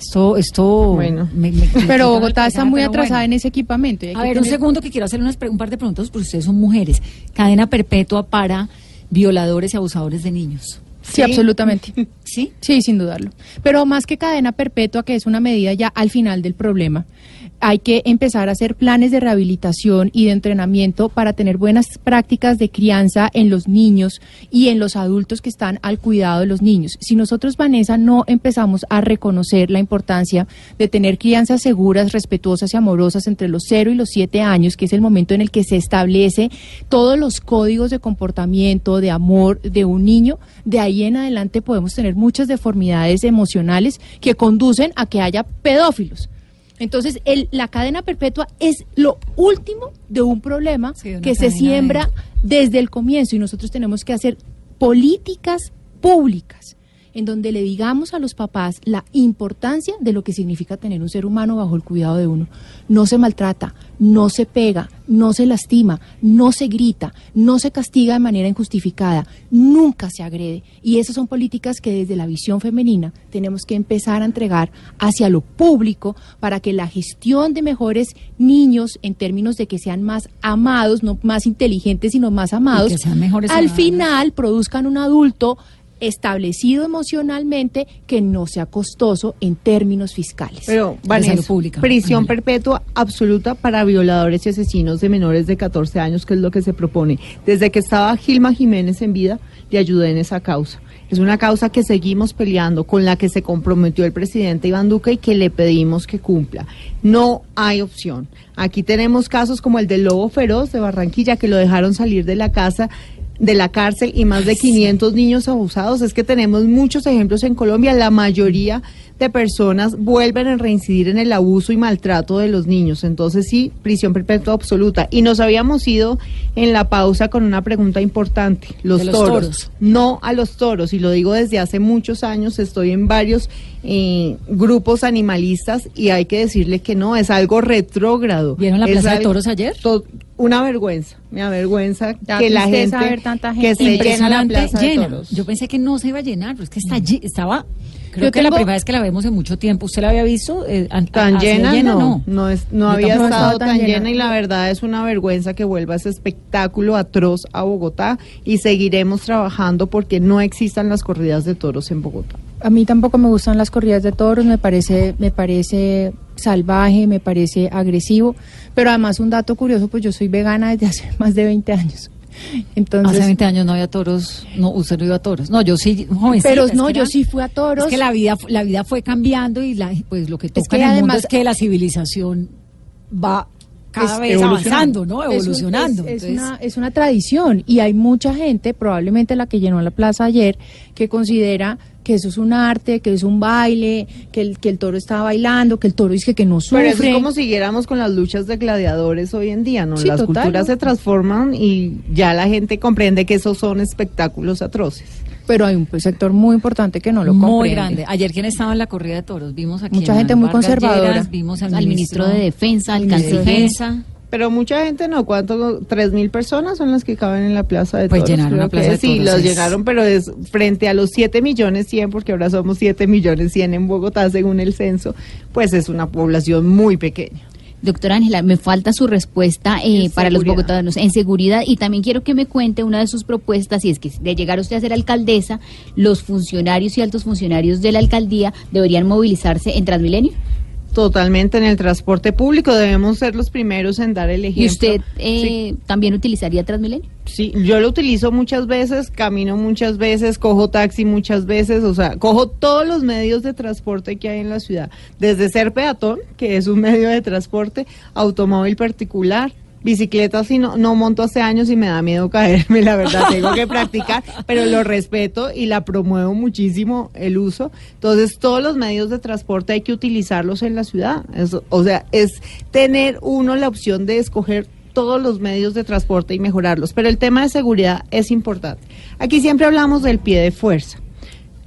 esto, esto... Bueno. me- me- me Pero Bogotá está muy atrasada bueno. en ese equipamiento. A ver, un segundo que quiero hacer unas un par de preguntas porque ustedes son mujeres. Cadena perpetua para violadores y abusadores de niños. Sí, absolutamente. ¿Sí? Sí, sin dudarlo. Pero más que cadena perpetua, que es una medida ya al final del problema, hay que empezar a hacer planes de rehabilitación y de entrenamiento para tener buenas prácticas de crianza en los niños y en los adultos que están al cuidado de los niños. Si nosotros, Vanessa, no empezamos a reconocer la importancia de tener crianzas seguras, respetuosas y amorosas entre los 0 y los 7 años, que es el momento en el que se establece todos los códigos de comportamiento, de amor de un niño, de ahí en adelante podemos tener muchas deformidades emocionales que conducen a que haya pedófilos. Entonces, el, la cadena perpetua es lo último de un problema que se siembra desde el comienzo y nosotros tenemos que hacer políticas públicas en donde le digamos a los papás la importancia de lo que significa tener un ser humano bajo el cuidado de uno. No se maltrata, no se pega, no se lastima, no se grita, no se castiga de manera injustificada, nunca se agrede. Y esas son políticas que desde la visión femenina tenemos que empezar a entregar hacia lo público para que la gestión de mejores niños en términos de que sean más amados, no más inteligentes, sino más amados, que sean mejores al final produzcan un adulto establecido emocionalmente que no sea costoso en términos fiscales. Pero, Vanessa, prisión perpetua absoluta para violadores y asesinos de menores de 14 años, que es lo que se propone. Desde que estaba Gilma Jiménez en vida, le ayudé en esa causa. Es una causa que seguimos peleando, con la que se comprometió el presidente Iván Duque y que le pedimos que cumpla. No hay opción. Aquí tenemos casos como el del lobo feroz de Barranquilla, que lo dejaron salir de la casa de la cárcel y más de 500 niños abusados. Es que tenemos muchos ejemplos en Colombia. La mayoría de personas vuelven a reincidir en el abuso y maltrato de los niños. Entonces sí, prisión perpetua absoluta. Y nos habíamos ido en la pausa con una pregunta importante. Los, toros. toros. No a los toros. Y lo digo desde hace muchos años. Estoy en varios eh, grupos animalistas y hay que decirle que no, es algo retrógrado. ¿Vieron la Es plaza de toros ayer? to- una vergüenza, me avergüenza Da que la gente, ver tanta que se llena la de toros. Yo pensé que no se iba a llenar, pero es que está lle- estaba. Creo Yo que la primera vez que la vemos en mucho tiempo. ¿Usted la había visto? Eh, an- Tan de llena, no, no. no, es, no Yo había estado estado tan tan llena. llena. y la verdad es una vergüenza que vuelva ese espectáculo atroz a Bogotá y seguiremos trabajando porque no existan las corridas de toros en Bogotá. A mí tampoco me gustan las corridas de toros, me parece, me parece salvaje, me parece agresivo, pero además un dato curioso, pues yo soy vegana desde hace más de 20 años. Entonces, Hace 20 años no había toros. No, usted no iba a toros. No, yo sí, jovencita. pero es no, yo era- sí fui a toros. Es que la vida, la vida fue cambiando y la, pues lo que toca que en el mundo además- es que la civilización va cada Es vez avanzando, ¿no? Es un- Evolucionando. Es, es una, es una tradición y hay mucha gente, probablemente la que llenó la plaza ayer, que considera que eso es un arte, que es un baile, que el, que el toro está bailando, que el toro dice que no Pero eso sufre. es como siguiéramos con las luchas de gladiadores hoy en día, ¿no? Sí, las total, culturas ¿no? se transforman y ya la gente comprende que esos son espectáculos atroces. Pero hay un sector muy importante que no lo muy comprende. grande. Ayer, ¿quién estaba en la corrida de toros? Vimos aquí Mucha gente muy Vargas conservadora. Lleras, vimos al, Al ministro de Defensa, al canciller. Pero mucha gente no, ¿cuánto? ¿Tres mil personas son las que caben en la plaza de Pues toros? llenaron Creo la plaza Sí, los es- llenaron, pero es frente a los 7 millones 100, porque ahora somos 7 millones 100 en Bogotá según el censo, pues es una población muy pequeña. Doctora Ángela, me falta su respuesta eh, para los bogotanos en seguridad y también quiero que me cuente una de sus propuestas, y es que de llegar usted a ser alcaldesa, los funcionarios y altos funcionarios de la alcaldía deberían movilizarse en Transmilenio. Totalmente en el transporte público debemos ser los primeros en dar el ejemplo. ¿Y usted eh, también utilizaría Transmilenio? Sí, yo lo utilizo muchas veces, camino muchas veces, cojo taxi muchas veces, o sea, cojo todos los medios de transporte que hay en la ciudad, desde ser peatón, que es un medio de transporte, automóvil particular, bicicleta, si no, no monto hace años y me da miedo caerme, la verdad, tengo que practicar, pero lo respeto y la promuevo muchísimo el uso. Entonces, todos los medios de transporte hay que utilizarlos en la ciudad. Eso, o sea, es tener uno la opción de escoger todos los medios de transporte y mejorarlos. Pero el tema de seguridad es importante. Aquí siempre hablamos del pie de fuerza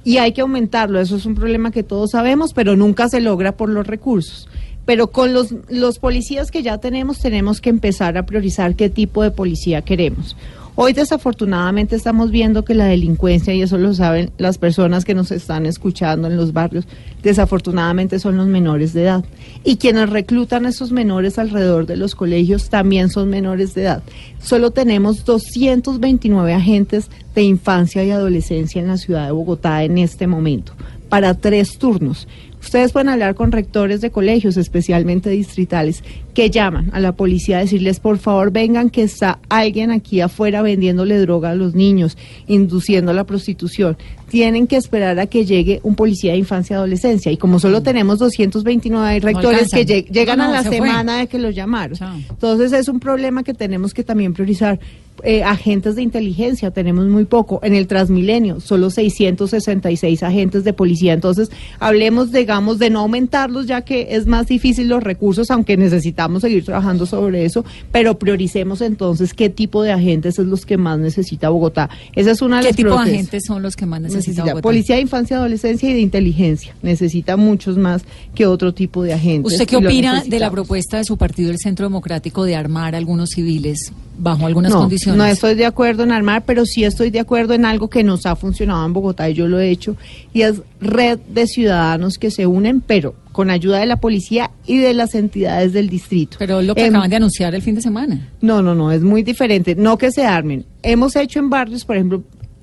y hay que aumentarlo. Eso es un problema que todos sabemos, pero nunca se logra por los recursos. Pero con los, los policías que ya tenemos, tenemos que empezar a priorizar qué tipo de policía queremos. Hoy desafortunadamente estamos viendo que la delincuencia, y eso lo saben las personas que nos están escuchando en los barrios, desafortunadamente son los menores de edad. Y quienes reclutan a esos menores alrededor de los colegios también son menores de edad. Solo tenemos 229 agentes de infancia y adolescencia en la ciudad de Bogotá en este momento, para tres turnos. Ustedes pueden hablar con rectores de colegios, especialmente distritales, que llaman a la policía a decirles, por favor, vengan que está alguien aquí afuera vendiéndole droga a los niños, induciendo a la prostitución. Tienen que esperar a que llegue un policía de infancia y adolescencia. Y como solo tenemos 229 rectores que lleg- llegan No, no, a la se fue. semana de que los llamaron. Chao. Entonces es un problema que tenemos que también priorizar. Eh, agentes de inteligencia, tenemos muy poco. En el Transmilenio, solo 666 agentes de policía. Entonces, hablemos, digamos, de no aumentarlos, ya que es más difícil los recursos, aunque necesitamos seguir trabajando sobre eso, pero prioricemos entonces qué tipo de agentes es los que más necesita Bogotá. Esa es una de ¿Qué las tipo de agentes son los que más necesita Necesita policía de infancia, adolescencia y de inteligencia. Necesita muchos más que otro tipo de agentes. ¿Usted qué opina de la propuesta de su partido, el Centro Democrático, de armar algunos civiles bajo algunas no, condiciones? No estoy de acuerdo en armar, pero sí estoy de acuerdo en algo que nos ha funcionado en Bogotá y yo lo he hecho, y es red de ciudadanos que se unen, pero con ayuda de la policía y de las entidades del distrito. Pero lo que Em, acaban de anunciar el fin de semana. No, no, no, es muy diferente. No que se armen. Hemos hecho en barrios, por ejemplo,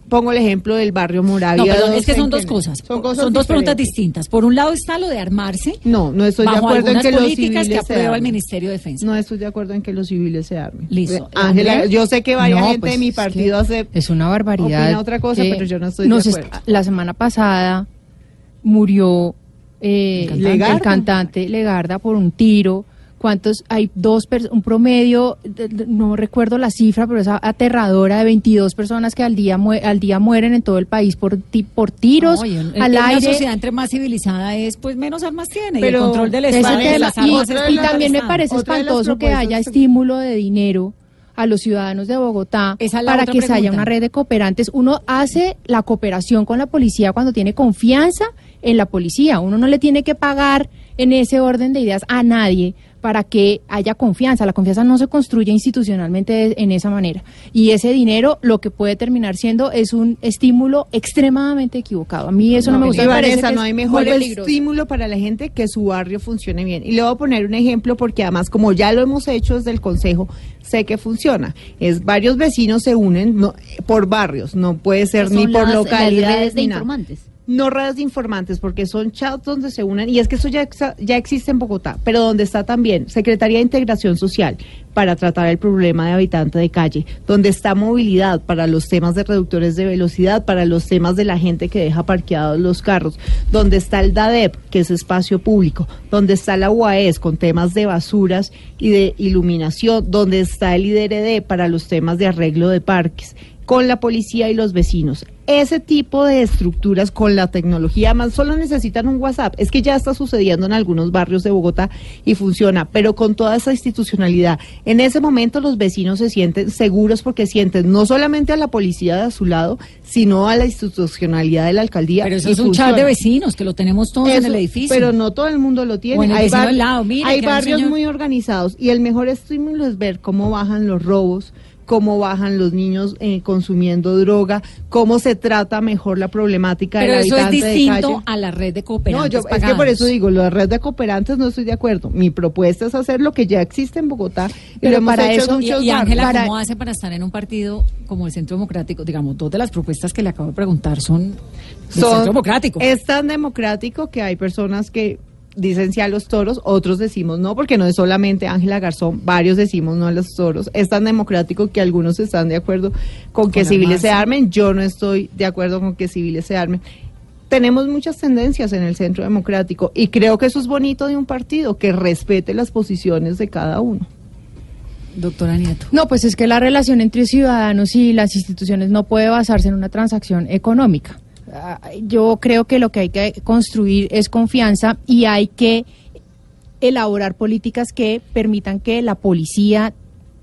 pongo el ejemplo del barrio Moravia. No, perdón, es que son dos cosas. Son cosas dos preguntas distintas. Por un lado está lo de armarse. No, no estoy de acuerdo en que los que civiles se aprueba el armen. Ministerio de Defensa. No estoy de acuerdo en que los civiles se armen. Listo. Ángela, yo sé que vaya No, gente pues, de mi es partido que hace Es una barbaridad. opina otra cosa, que pero yo no estoy de acuerdo. la semana pasada murió eh, El el, cantante. cantante Legarda por un tiro. ¿Cuántos? Hay dos, un promedio, de- de- no recuerdo la cifra, pero es a- aterradora de 22 personas que al día mue- al día mueren en todo el país por ti- por tiros No, y al una aire. sociedad entre más civilizada es, pues menos armas tiene. y Pero el control del Ese Estado y y, es y también me parece espantoso que haya que- estímulo de dinero a los ciudadanos de Bogotá la para que se haya una red de cooperantes. Uno hace la cooperación con la policía cuando tiene confianza en la policía. Uno no le tiene que pagar en ese orden de ideas a nadie para que haya confianza. La confianza no se construye institucionalmente de- en esa manera. Y ese dinero lo que puede terminar siendo es un estímulo extremadamente equivocado. A mí eso no, me gusta. me no es hay mejor estímulo para la gente que su barrio funcione bien. Y le voy a poner un ejemplo porque además como ya lo hemos hecho desde el consejo, sé que funciona. Es varios vecinos se unen no, por barrios, no puede ser ni por las- localidades de ni nada. informantes. No redes de informantes, porque son chats donde se unen, y es que eso ya, ya existe en Bogotá, pero donde está también Secretaría de Integración Social para tratar el problema de habitante de calle, donde está movilidad para los temas de reductores de velocidad, para los temas de la gente que deja parqueados los carros, donde está el DADEP, que es espacio público, donde está la UAES con temas de basuras y de iluminación, donde está el IDRD para los temas de arreglo de parques con la policía y los vecinos. Ese tipo de estructuras con la tecnología, más solo necesitan un WhatsApp. Es que ya está sucediendo en algunos barrios de Bogotá y funciona, pero con toda esa institucionalidad. En ese momento los vecinos se sienten seguros porque sienten no solamente a la policía de su lado, sino a la institucionalidad de la alcaldía. Pero eso es un chat de vecinos que lo tenemos todos en el edificio. Pero no todo el mundo lo tiene. O en el hay vecino bar- al lado, mire, hay barrios señor- muy organizados y el mejor estímulo es ver cómo bajan los robos, cómo bajan los niños eh, consumiendo droga, cómo se trata mejor la problemática Pero del eso es habitante de distinto calle. a la red de No, cooperantes yo, es que por eso digo, la red de cooperantes no estoy de acuerdo. Mi propuesta es hacer lo que ya existe en Bogotá y Pero hemos para eso, y, y Ángela. ¿cómo hace para estar en un partido como el Centro Democrático? Digamos, dos de las propuestas que le acabo de preguntar son del Son- Centro Democrático. Es tan democrático que hay personas que dicen sí a los toros, otros decimos no, porque no es solamente Ángela Garzón, varios decimos no a los toros. Es tan democrático que algunos están de acuerdo con que Con civiles se armen, yo no estoy de acuerdo con que civiles se armen. Tenemos muchas tendencias en el centro democrático y creo que eso es bonito de un partido, que respete las posiciones de cada uno. Doctora Nieto. No, pues es que la relación entre ciudadanos y las instituciones no puede basarse en una transacción económica. Yo creo que lo que hay que construir es confianza y hay que elaborar políticas que permitan que la policía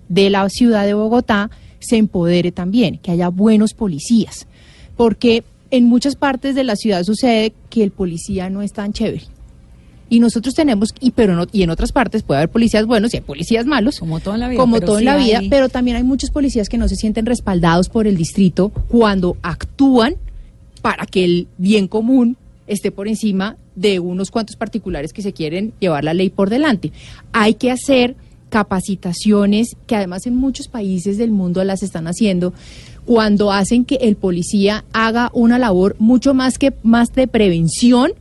de la ciudad de Bogotá se empodere también, que haya buenos policías, porque en muchas partes de la ciudad sucede que el policía no es tan chévere. Y nosotros tenemos, y pero no, y en otras partes puede haber policías buenos y hay policías malos. Como todo en la vida. Como todo en sí la vida, hay- pero también hay muchos policías que no se sienten respaldados por el distrito cuando actúan para que el bien común esté por encima de unos cuantos particulares que se quieren llevar la ley por delante. Hay que hacer capacitaciones que además en muchos países del mundo las están haciendo cuando hacen que el policía haga una labor mucho más que más de prevención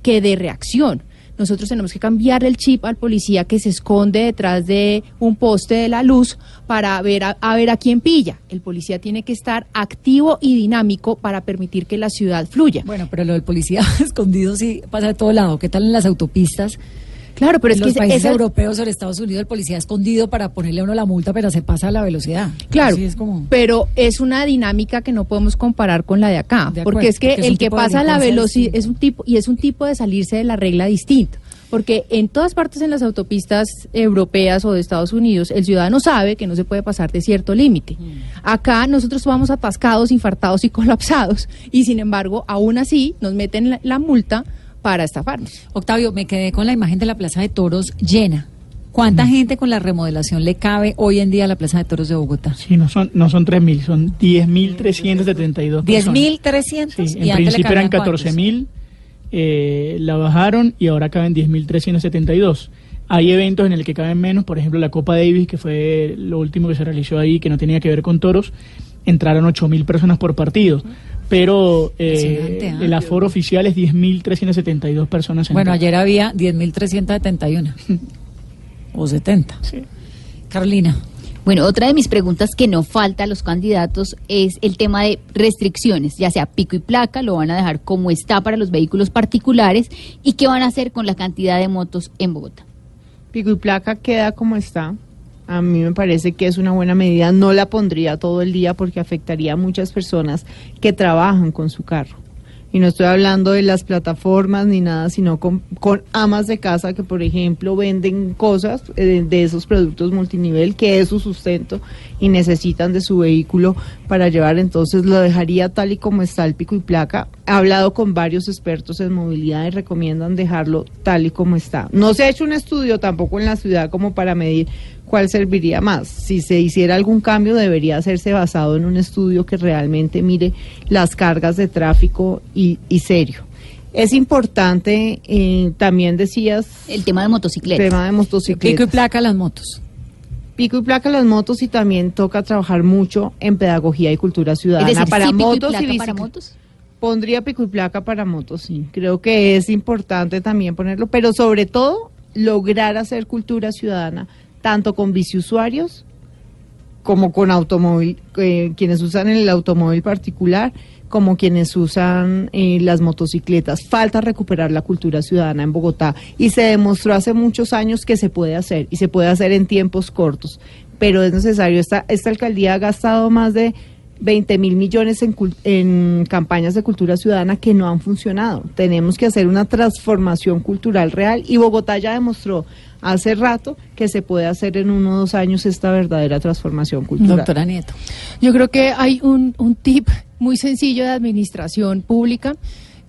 que de reacción. Nosotros tenemos que cambiar el chip al policía que se esconde detrás de un poste de la luz para ver a, ver a quién pilla. El policía tiene que estar activo y dinámico para permitir que la ciudad fluya. Bueno, pero lo del policía escondido sí pasa de todo lado. ¿Qué tal en las autopistas? Claro, pero es que los ese- países esa- europeos o en Estados Unidos el policía escondido para ponerle a uno la multa, pero se pasa a la velocidad. Claro, es como... pero es una dinámica que no podemos comparar con la de acá, De acuerdo, porque es que porque es un el que pasa la delincuencia velocidad es un tipo y es un tipo de salirse de la regla distinto. Porque en todas partes en las autopistas europeas o de Estados Unidos, el ciudadano sabe que no se puede pasar de cierto límite. Acá nosotros vamos atascados, infartados y colapsados. Y sin embargo, aún así nos meten la, la multa para estafarnos. Octavio, me quedé con la imagen de la Plaza de Toros llena. ¿Cuánta gente con la remodelación le cabe hoy en día a la Plaza de Toros de Bogotá? Sí, no son, no son 3.000, son 10.372 personas. 10.300 Sí, y en le principio eran cabían cuántos? 14.000, eh, la bajaron y ahora caben 10.372. Hay eventos en el que caben menos, por ejemplo la Copa Davis, que fue lo último que se realizó ahí, que no tenía que ver con toros, entraron 8.000 personas por partido. Pero eh, ¿ah? el aforo oficial es 10.372 personas. Bueno, entradas. ayer había 10.371 o 70. Carolina. Bueno, otra de mis preguntas que no falta a los candidatos es el tema de restricciones, ya sea pico y placa, lo van a dejar como está para los vehículos particulares y qué van a hacer con la cantidad de motos en Bogotá. Pico y placa queda como está. A mí me parece que es una buena medida. No la pondría todo el día porque afectaría a muchas personas que trabajan con su carro. Y no estoy hablando de las plataformas ni nada, sino con, amas de casa que, por ejemplo, venden cosas eh, de esos productos multinivel, que es su sustento y necesitan de su vehículo para llevar. Entonces lo dejaría tal y como está el pico y placa. He hablado con varios expertos en movilidad y recomiendan dejarlo tal y como está. No se ha hecho un estudio tampoco en la ciudad como para medir cuál serviría más. Si se hiciera algún cambio debería hacerse basado en un estudio que realmente mire las cargas de tráfico y, y serio. Es importante, eh, también decías... El tema de motocicletas. tema de motocicletas. Pico y placa las motos. Pico y placa las motos y también toca trabajar mucho en pedagogía y cultura ciudadana es decir, para sí, pico y motos placa y para motos. Pondría pico y placa para motos, sí. Creo que es importante también ponerlo, pero sobre todo lograr hacer cultura ciudadana, tanto con biciusuarios como con automóvil, eh, quienes usan el automóvil particular, como quienes usan eh, las motocicletas. Falta recuperar la cultura ciudadana en Bogotá y se demostró hace muchos años que se puede hacer y se puede hacer en tiempos cortos, pero es necesario. Esta, esta alcaldía ha gastado más de 20 mil millones en, en campañas de cultura ciudadana que no han funcionado. Tenemos que hacer una transformación cultural real y Bogotá ya demostró hace rato que se puede hacer en uno o dos años esta verdadera transformación cultural. Doctora Nieto. Yo creo que hay un, un tip muy sencillo de administración pública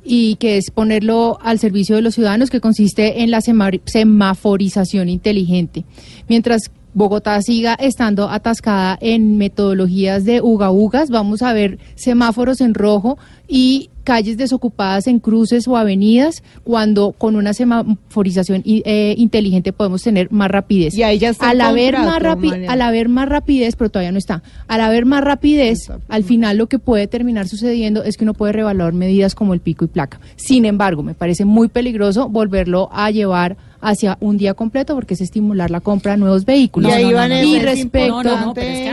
y que es ponerlo al servicio de los ciudadanos, que consiste en la sema- semaforización inteligente. Mientras Bogotá siga estando atascada en metodologías de uga ugas, vamos a ver semáforos en rojo y calles desocupadas en cruces o avenidas, cuando con una semaforización eh, inteligente podemos tener más rapidez. Y ahí ya está al haber más rapi- al haber más rapidez, pero todavía no está. Al haber más rapidez, al final lo que puede terminar sucediendo es que uno puede revaluar medidas como el pico y placa. Sin embargo, me parece muy peligroso volverlo a llevar hacia un día completo porque es estimular la compra de nuevos vehículos. y ahí van a y es respecto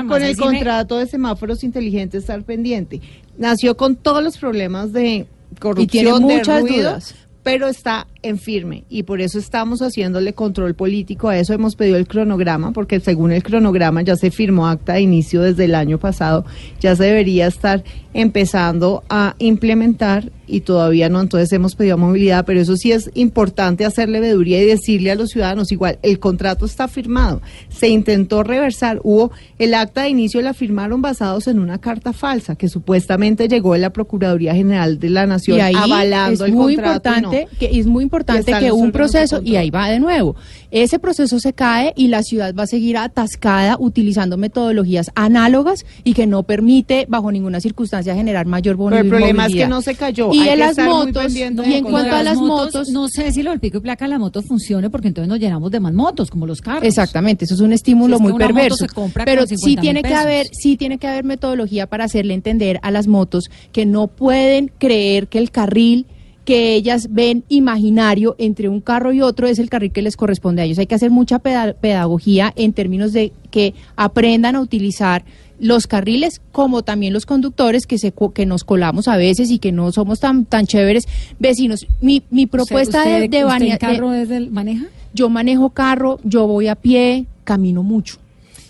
con el contrato de semáforos inteligentes estar pendiente. Nació con todos los problemas de corrupción, tiene de muchas ruido, dudas. pero está en firme y por eso estamos haciéndole control político a eso. Hemos pedido el cronograma porque según el cronograma ya se firmó acta de inicio desde el año pasado, ya se debería estar empezando a implementar y todavía no, entonces hemos pedido movilidad, pero eso sí es importante hacerle veeduría y decirle a los ciudadanos, igual, el contrato está firmado, se intentó reversar, hubo, el acta de inicio la firmaron basados en una carta falsa que supuestamente llegó de la Procuraduría General de la Nación y ahí avalando es el muy contrato. no. importante que es muy importante que un de proceso y ahí va de nuevo ese proceso se cae y la ciudad va a seguir atascada utilizando metodologías análogas y que no permite bajo ninguna circunstancia generar mayor Pero el movilidad. problema es que no se cayó. y hay de que las motos y de en cuanto a las motos no sé si lo del pico y placa en las motos funcione porque entonces nos llenamos de más motos, como los carros. Exactamente, eso es un estímulo Si es que muy moto perverso. se compra Pero con sí 50.000 tiene que haber, sí tiene que haber metodología para hacerle entender a las motos que no pueden creer que el carril que ellas ven imaginario entre un carro y otro es el carril que les corresponde a ellos. Hay que hacer mucha peda- pedagogía en términos de que aprendan a utilizar los carriles como también los conductores que se que nos colamos a veces y que no somos tan tan chéveres vecinos. Mi, mi propuesta ¿Usted- de, de usted carro de- es del maneja? yo manejo carro, yo voy a pie, camino mucho.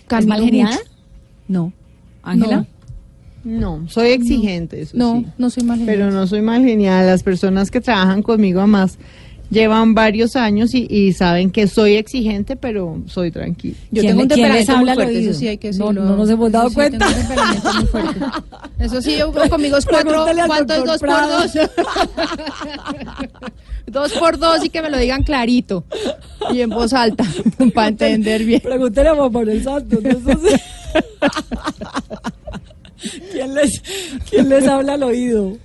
Camino mal mucho. No. Ángela. No, soy exigente, eso No, sí. no soy mal Pero no soy mal genial. Las personas que trabajan conmigo además llevan varios años y, y saben que soy exigente, pero soy tranquila. Yo ¿Quién tengo un le- quién les temperamento muy fuerte, eso sí hay que No, decirlo. no nos hemos dado Eso sí, cuenta. tengo un temperamento muy fuerte. Eso sí, yo conmigo es cuatro, ¿cuánto es dos por dos? dos por dos y que me lo digan clarito y en voz alta para entender bien. Pregúntale a Juan Santos. ¿no? Eso sí. ¿Quién, les, ¿Quién les habla al oído?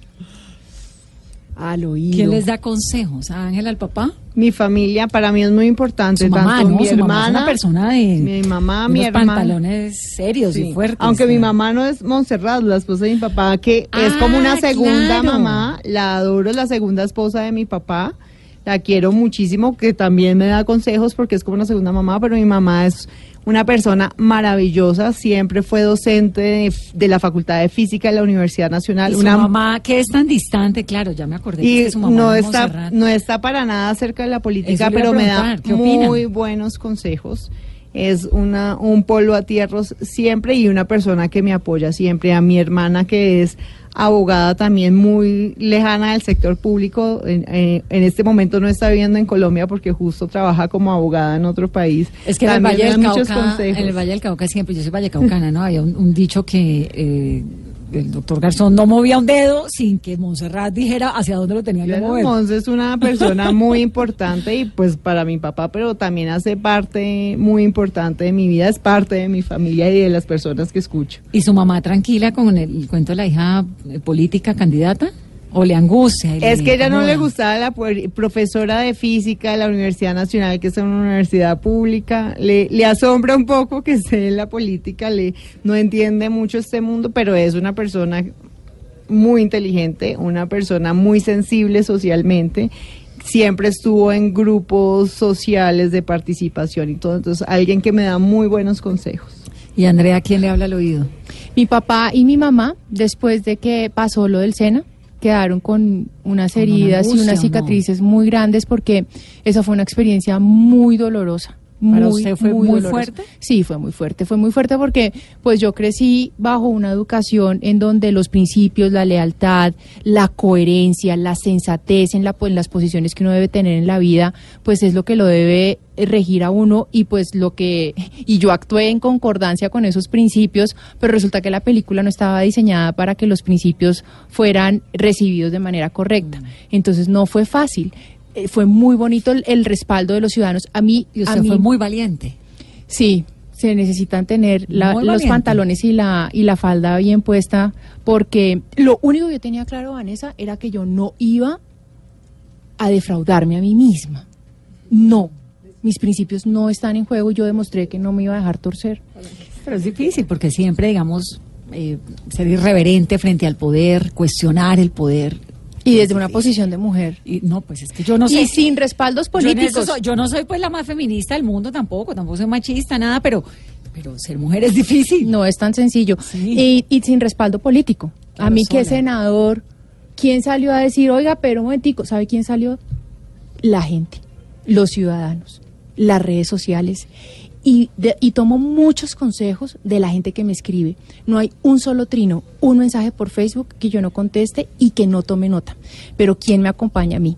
Al oído. ¿Quién les da consejos? ¿A Ángela, al papá? Mi familia para mí es muy importante. Su mamá, tanto ¿no? mi Su mamá es hermana, una persona de mi mamá, unos mi hermana. pantalones serios Sí. y fuertes. Aunque mi mamá no es Montserrat, la esposa de mi papá, que es como una Ah, segunda claro. mamá, la adoro, es la segunda esposa de mi papá, la quiero muchísimo, que también me da consejos porque es como una segunda mamá, pero mi mamá es una persona maravillosa, siempre fue docente de, de la Facultad de Física de la Universidad Nacional. Y su una mamá, que es tan distante, claro, ya me acordé y que su mamá no es está no está para nada cerca de la política, pero me da muy buenos consejos. Es una un polo a tierros siempre y una persona que me apoya siempre. A mi hermana que es abogada también muy lejana del sector público. En, eh, en este momento no está viviendo en Colombia porque justo trabaja como abogada en otro país. Es que en el, Valle del Cauca, en el Valle del Cauca siempre, yo soy vallecaucana, ¿no? Había un, un dicho que eh, el doctor Garzón no movía un dedo sin que Montserrat dijera hacia dónde lo tenía que mover. Mons es una persona muy importante y pues para mi papá, pero también hace parte muy importante de mi vida, es parte de mi familia y de las personas que escucho. ¿Y su mamá tranquila con el, el cuento de la hija eh, política candidata? ¿O le angustia? y Es le que ella no le gustaba la profesora de física de la Universidad Nacional, que es una universidad pública. Le, le asombra un poco que esté en la política, le no entiende mucho este mundo, pero es una persona muy inteligente, una persona muy sensible socialmente. Siempre estuvo en grupos sociales de participación y todo, entonces alguien que me da muy buenos consejos. ¿Y Andrea quién le habla al oído? Mi papá y mi mamá, después de que pasó lo del SENA, quedaron con unas Con una heridas y unas ¿no? cicatrices muy grandes porque esa fue una experiencia muy dolorosa. ¿Para muy, usted fue muy fuerte? Sí, fue muy fuerte. Fue muy fuerte porque pues yo crecí bajo una educación en donde los principios, la lealtad, la coherencia, la sensatez en, la, en las posiciones que uno debe tener en la vida, pues es lo que lo debe regir a uno y pues lo que y yo actué en concordancia con esos principios, pero resulta que la película no estaba diseñada para que los principios fueran recibidos de manera correcta. Entonces no fue fácil. Eh, Fue muy bonito el, el respaldo de los ciudadanos. A mí, Y a mí- fue muy valiente. Sí, se necesitan tener la- los pantalones y la, y la falda bien puesta, porque lo único que yo tenía claro, Vanessa, era que yo no iba a defraudarme a mí misma. No, mis principios no están en juego y yo demostré que no me iba a dejar torcer. Pero es difícil porque siempre, digamos, eh, ser irreverente frente al poder, cuestionar el poder. Y desde una posición de mujer. Y no, pues es que yo no sé. Y sin respaldos Yo políticos. soy- Yo, no soy pues la más feminista del mundo tampoco, tampoco soy machista, nada, pero, pero ser mujer es difícil. No es tan sencillo. Y, y sin respaldo político. A mí que sola. senador, ¿quién salió a decir, oiga, pero un momentico, ¿sabe quién salió? La gente, los ciudadanos, las redes sociales. Y, de- y tomo muchos consejos de la gente que me escribe. No hay un solo trino, un mensaje por Facebook que yo no conteste y que no tome nota. Pero ¿quién me acompaña a mí?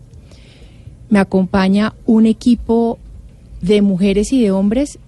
Me acompaña un equipo de mujeres y de hombres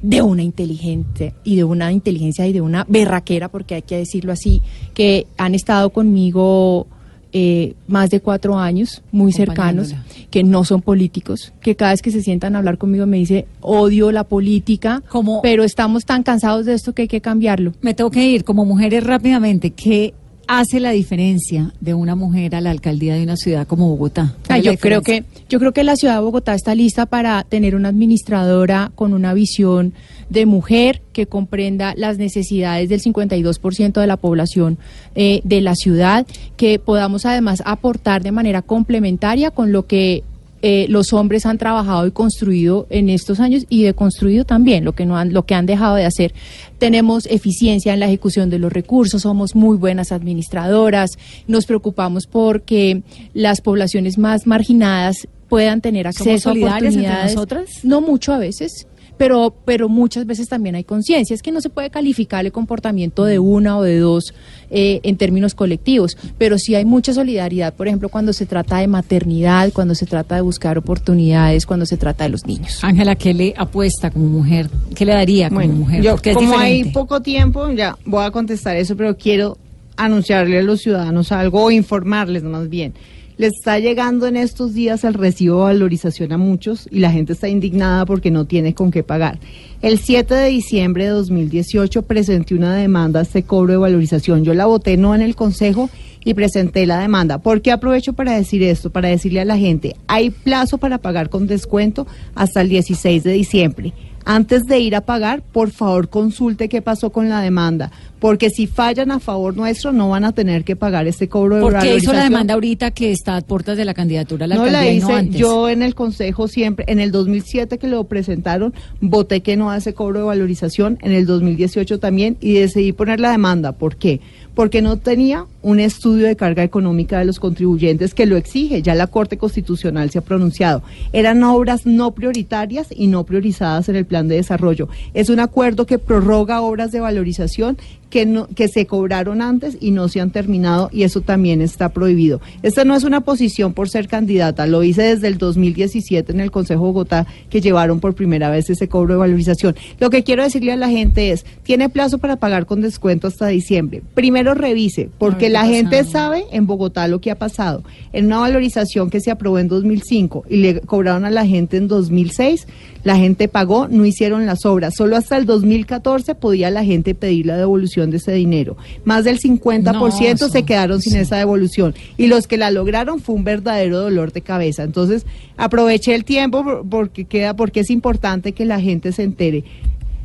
de una inteligente y de una inteligencia y de una berraquera, porque hay que decirlo así, que han estado conmigo eh, más de cuatro años, muy cercanos, que no son políticos, que cada vez que se sientan a hablar conmigo me dice, odio la política, pero estamos tan cansados de esto que hay que cambiarlo. Me tengo que ir como mujeres rápidamente. ¿Qué hace la diferencia de una mujer a la alcaldía de una ciudad como Bogotá? ¿Cuál Ah, yo creo que yo creo que la ciudad de Bogotá está lista para tener una administradora con una visión de mujer que comprenda las necesidades del 52% de la población eh, de la ciudad, que podamos además aportar de manera complementaria con lo que eh, los hombres han trabajado y construido en estos años y deconstruido también lo que no han lo que han dejado de hacer. Tenemos eficiencia en la ejecución de los recursos, somos muy buenas administradoras, nos preocupamos porque las poblaciones más marginadas puedan tener ¿Somos acceso a solidarias entre oportunidades. nosotras? No mucho a veces. Pero, pero muchas veces también hay conciencia. Es que no se puede calificar el comportamiento de una o de dos eh, en términos colectivos, pero sí hay mucha solidaridad, por ejemplo, cuando se trata de maternidad, cuando se trata de buscar oportunidades, cuando se trata de los niños. Ángela, ¿qué le apuesta como mujer? ¿Qué le daría como Bueno, mujer? yo, como hay poco tiempo, ya voy a contestar eso, pero quiero anunciarle a los ciudadanos algo o informarles más bien. Les está llegando en estos días el recibo de valorización a muchos y la gente está indignada porque no tiene con qué pagar. El 7 de diciembre de 2018 presenté una demanda a este cobro de valorización. Yo la voté no en el Consejo y presenté la demanda. ¿Por qué aprovecho para decir esto? Para decirle a la gente, hay plazo para pagar con descuento hasta el 16 de diciembre. Antes de ir a pagar, por favor consulte qué pasó con la demanda, porque si fallan a favor nuestro no van a tener que pagar este cobro de ¿Por qué hizo la demanda ahorita que está a puertas de la candidatura a la No la y hice no antes? yo en el consejo siempre, en el 2007 que lo presentaron, voté que no hace cobro de valorización, en el 2018 también, y decidí poner la demanda. ¿Por qué? Porque no tenía un estudio de carga económica de los contribuyentes que lo exige, ya la Corte Constitucional se ha pronunciado. Eran obras no prioritarias y no priorizadas en el plan de desarrollo. Es un acuerdo que prorroga obras de valorización que, no, que se cobraron antes y no se han terminado y eso también está prohibido. Esta no es una posición por ser candidata, lo hice desde el 2017 en el Consejo de Bogotá que llevaron por primera vez ese cobro de valorización. Lo que quiero decirle a la gente es, tiene plazo para pagar con descuento hasta diciembre. Primero revise, porque la gente sabe en Bogotá lo que ha pasado. En una valorización que se aprobó en 2005 y le cobraron a la gente en 2006, la gente pagó, no hicieron las obras. Solo hasta el 2014 podía la gente pedir la devolución de ese dinero. Más del 50% No, eso- se quedaron sin sí. esa devolución. Y los que la lograron fue un verdadero dolor de cabeza. Entonces, aproveché el tiempo por- porque queda, porque es importante que la gente se entere.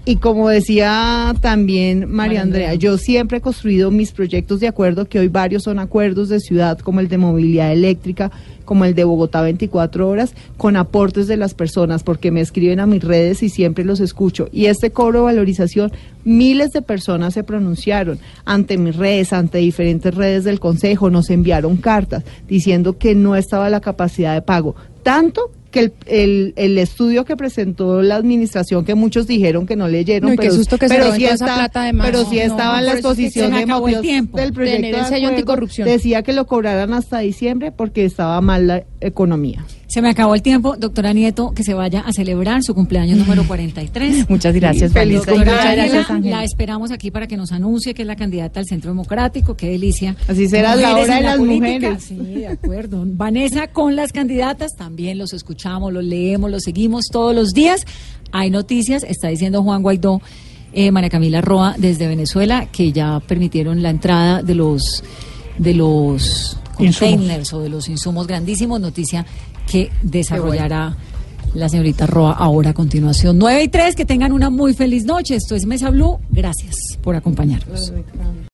Y como decía también María Andrea. yo siempre he construido mis proyectos de acuerdo, que hoy varios son acuerdos de ciudad, como el de movilidad eléctrica, como el de Bogotá 24 horas, con aportes de las personas, porque me escriben a mis redes y siempre los escucho. Y este cobro de valorización, miles de personas se pronunciaron ante mis redes, ante diferentes redes del Consejo, nos enviaron cartas diciendo que no estaba la capacidad de pago. Tanto que el, el, el estudio que presentó la administración, que muchos dijeron que no leyeron, No, pero, que pero sí está- plata de pero sí No, estaba en la exposición de el tiempo. del proyecto Tener el de sello acuerdo. anticorrupción. Decía que lo cobraran hasta diciembre porque estaba mal la economía. Se me acabó el tiempo, doctora Nieto, que se vaya a celebrar su cumpleaños número 43. Muchas gracias, Feliz Doctora muchas gracias, Ángela. La esperamos aquí para que nos anuncie que es la candidata al Centro Democrático. Qué delicia. Así será la hora de las política. mujeres. Sí, de acuerdo. Vanessa con las candidatas, también los escuchamos, los leemos, los seguimos todos los días. Hay noticias, está diciendo Juan Guaidó, eh, María Camila Roa desde Venezuela, que ya permitieron la entrada de los de los Insumos. containers o de los insumos grandísimos. Noticia que desarrollará la señorita Roa ahora a continuación. 9 y 3, que tengan una muy feliz noche. Esto es Mesa Blue. Gracias por acompañarnos.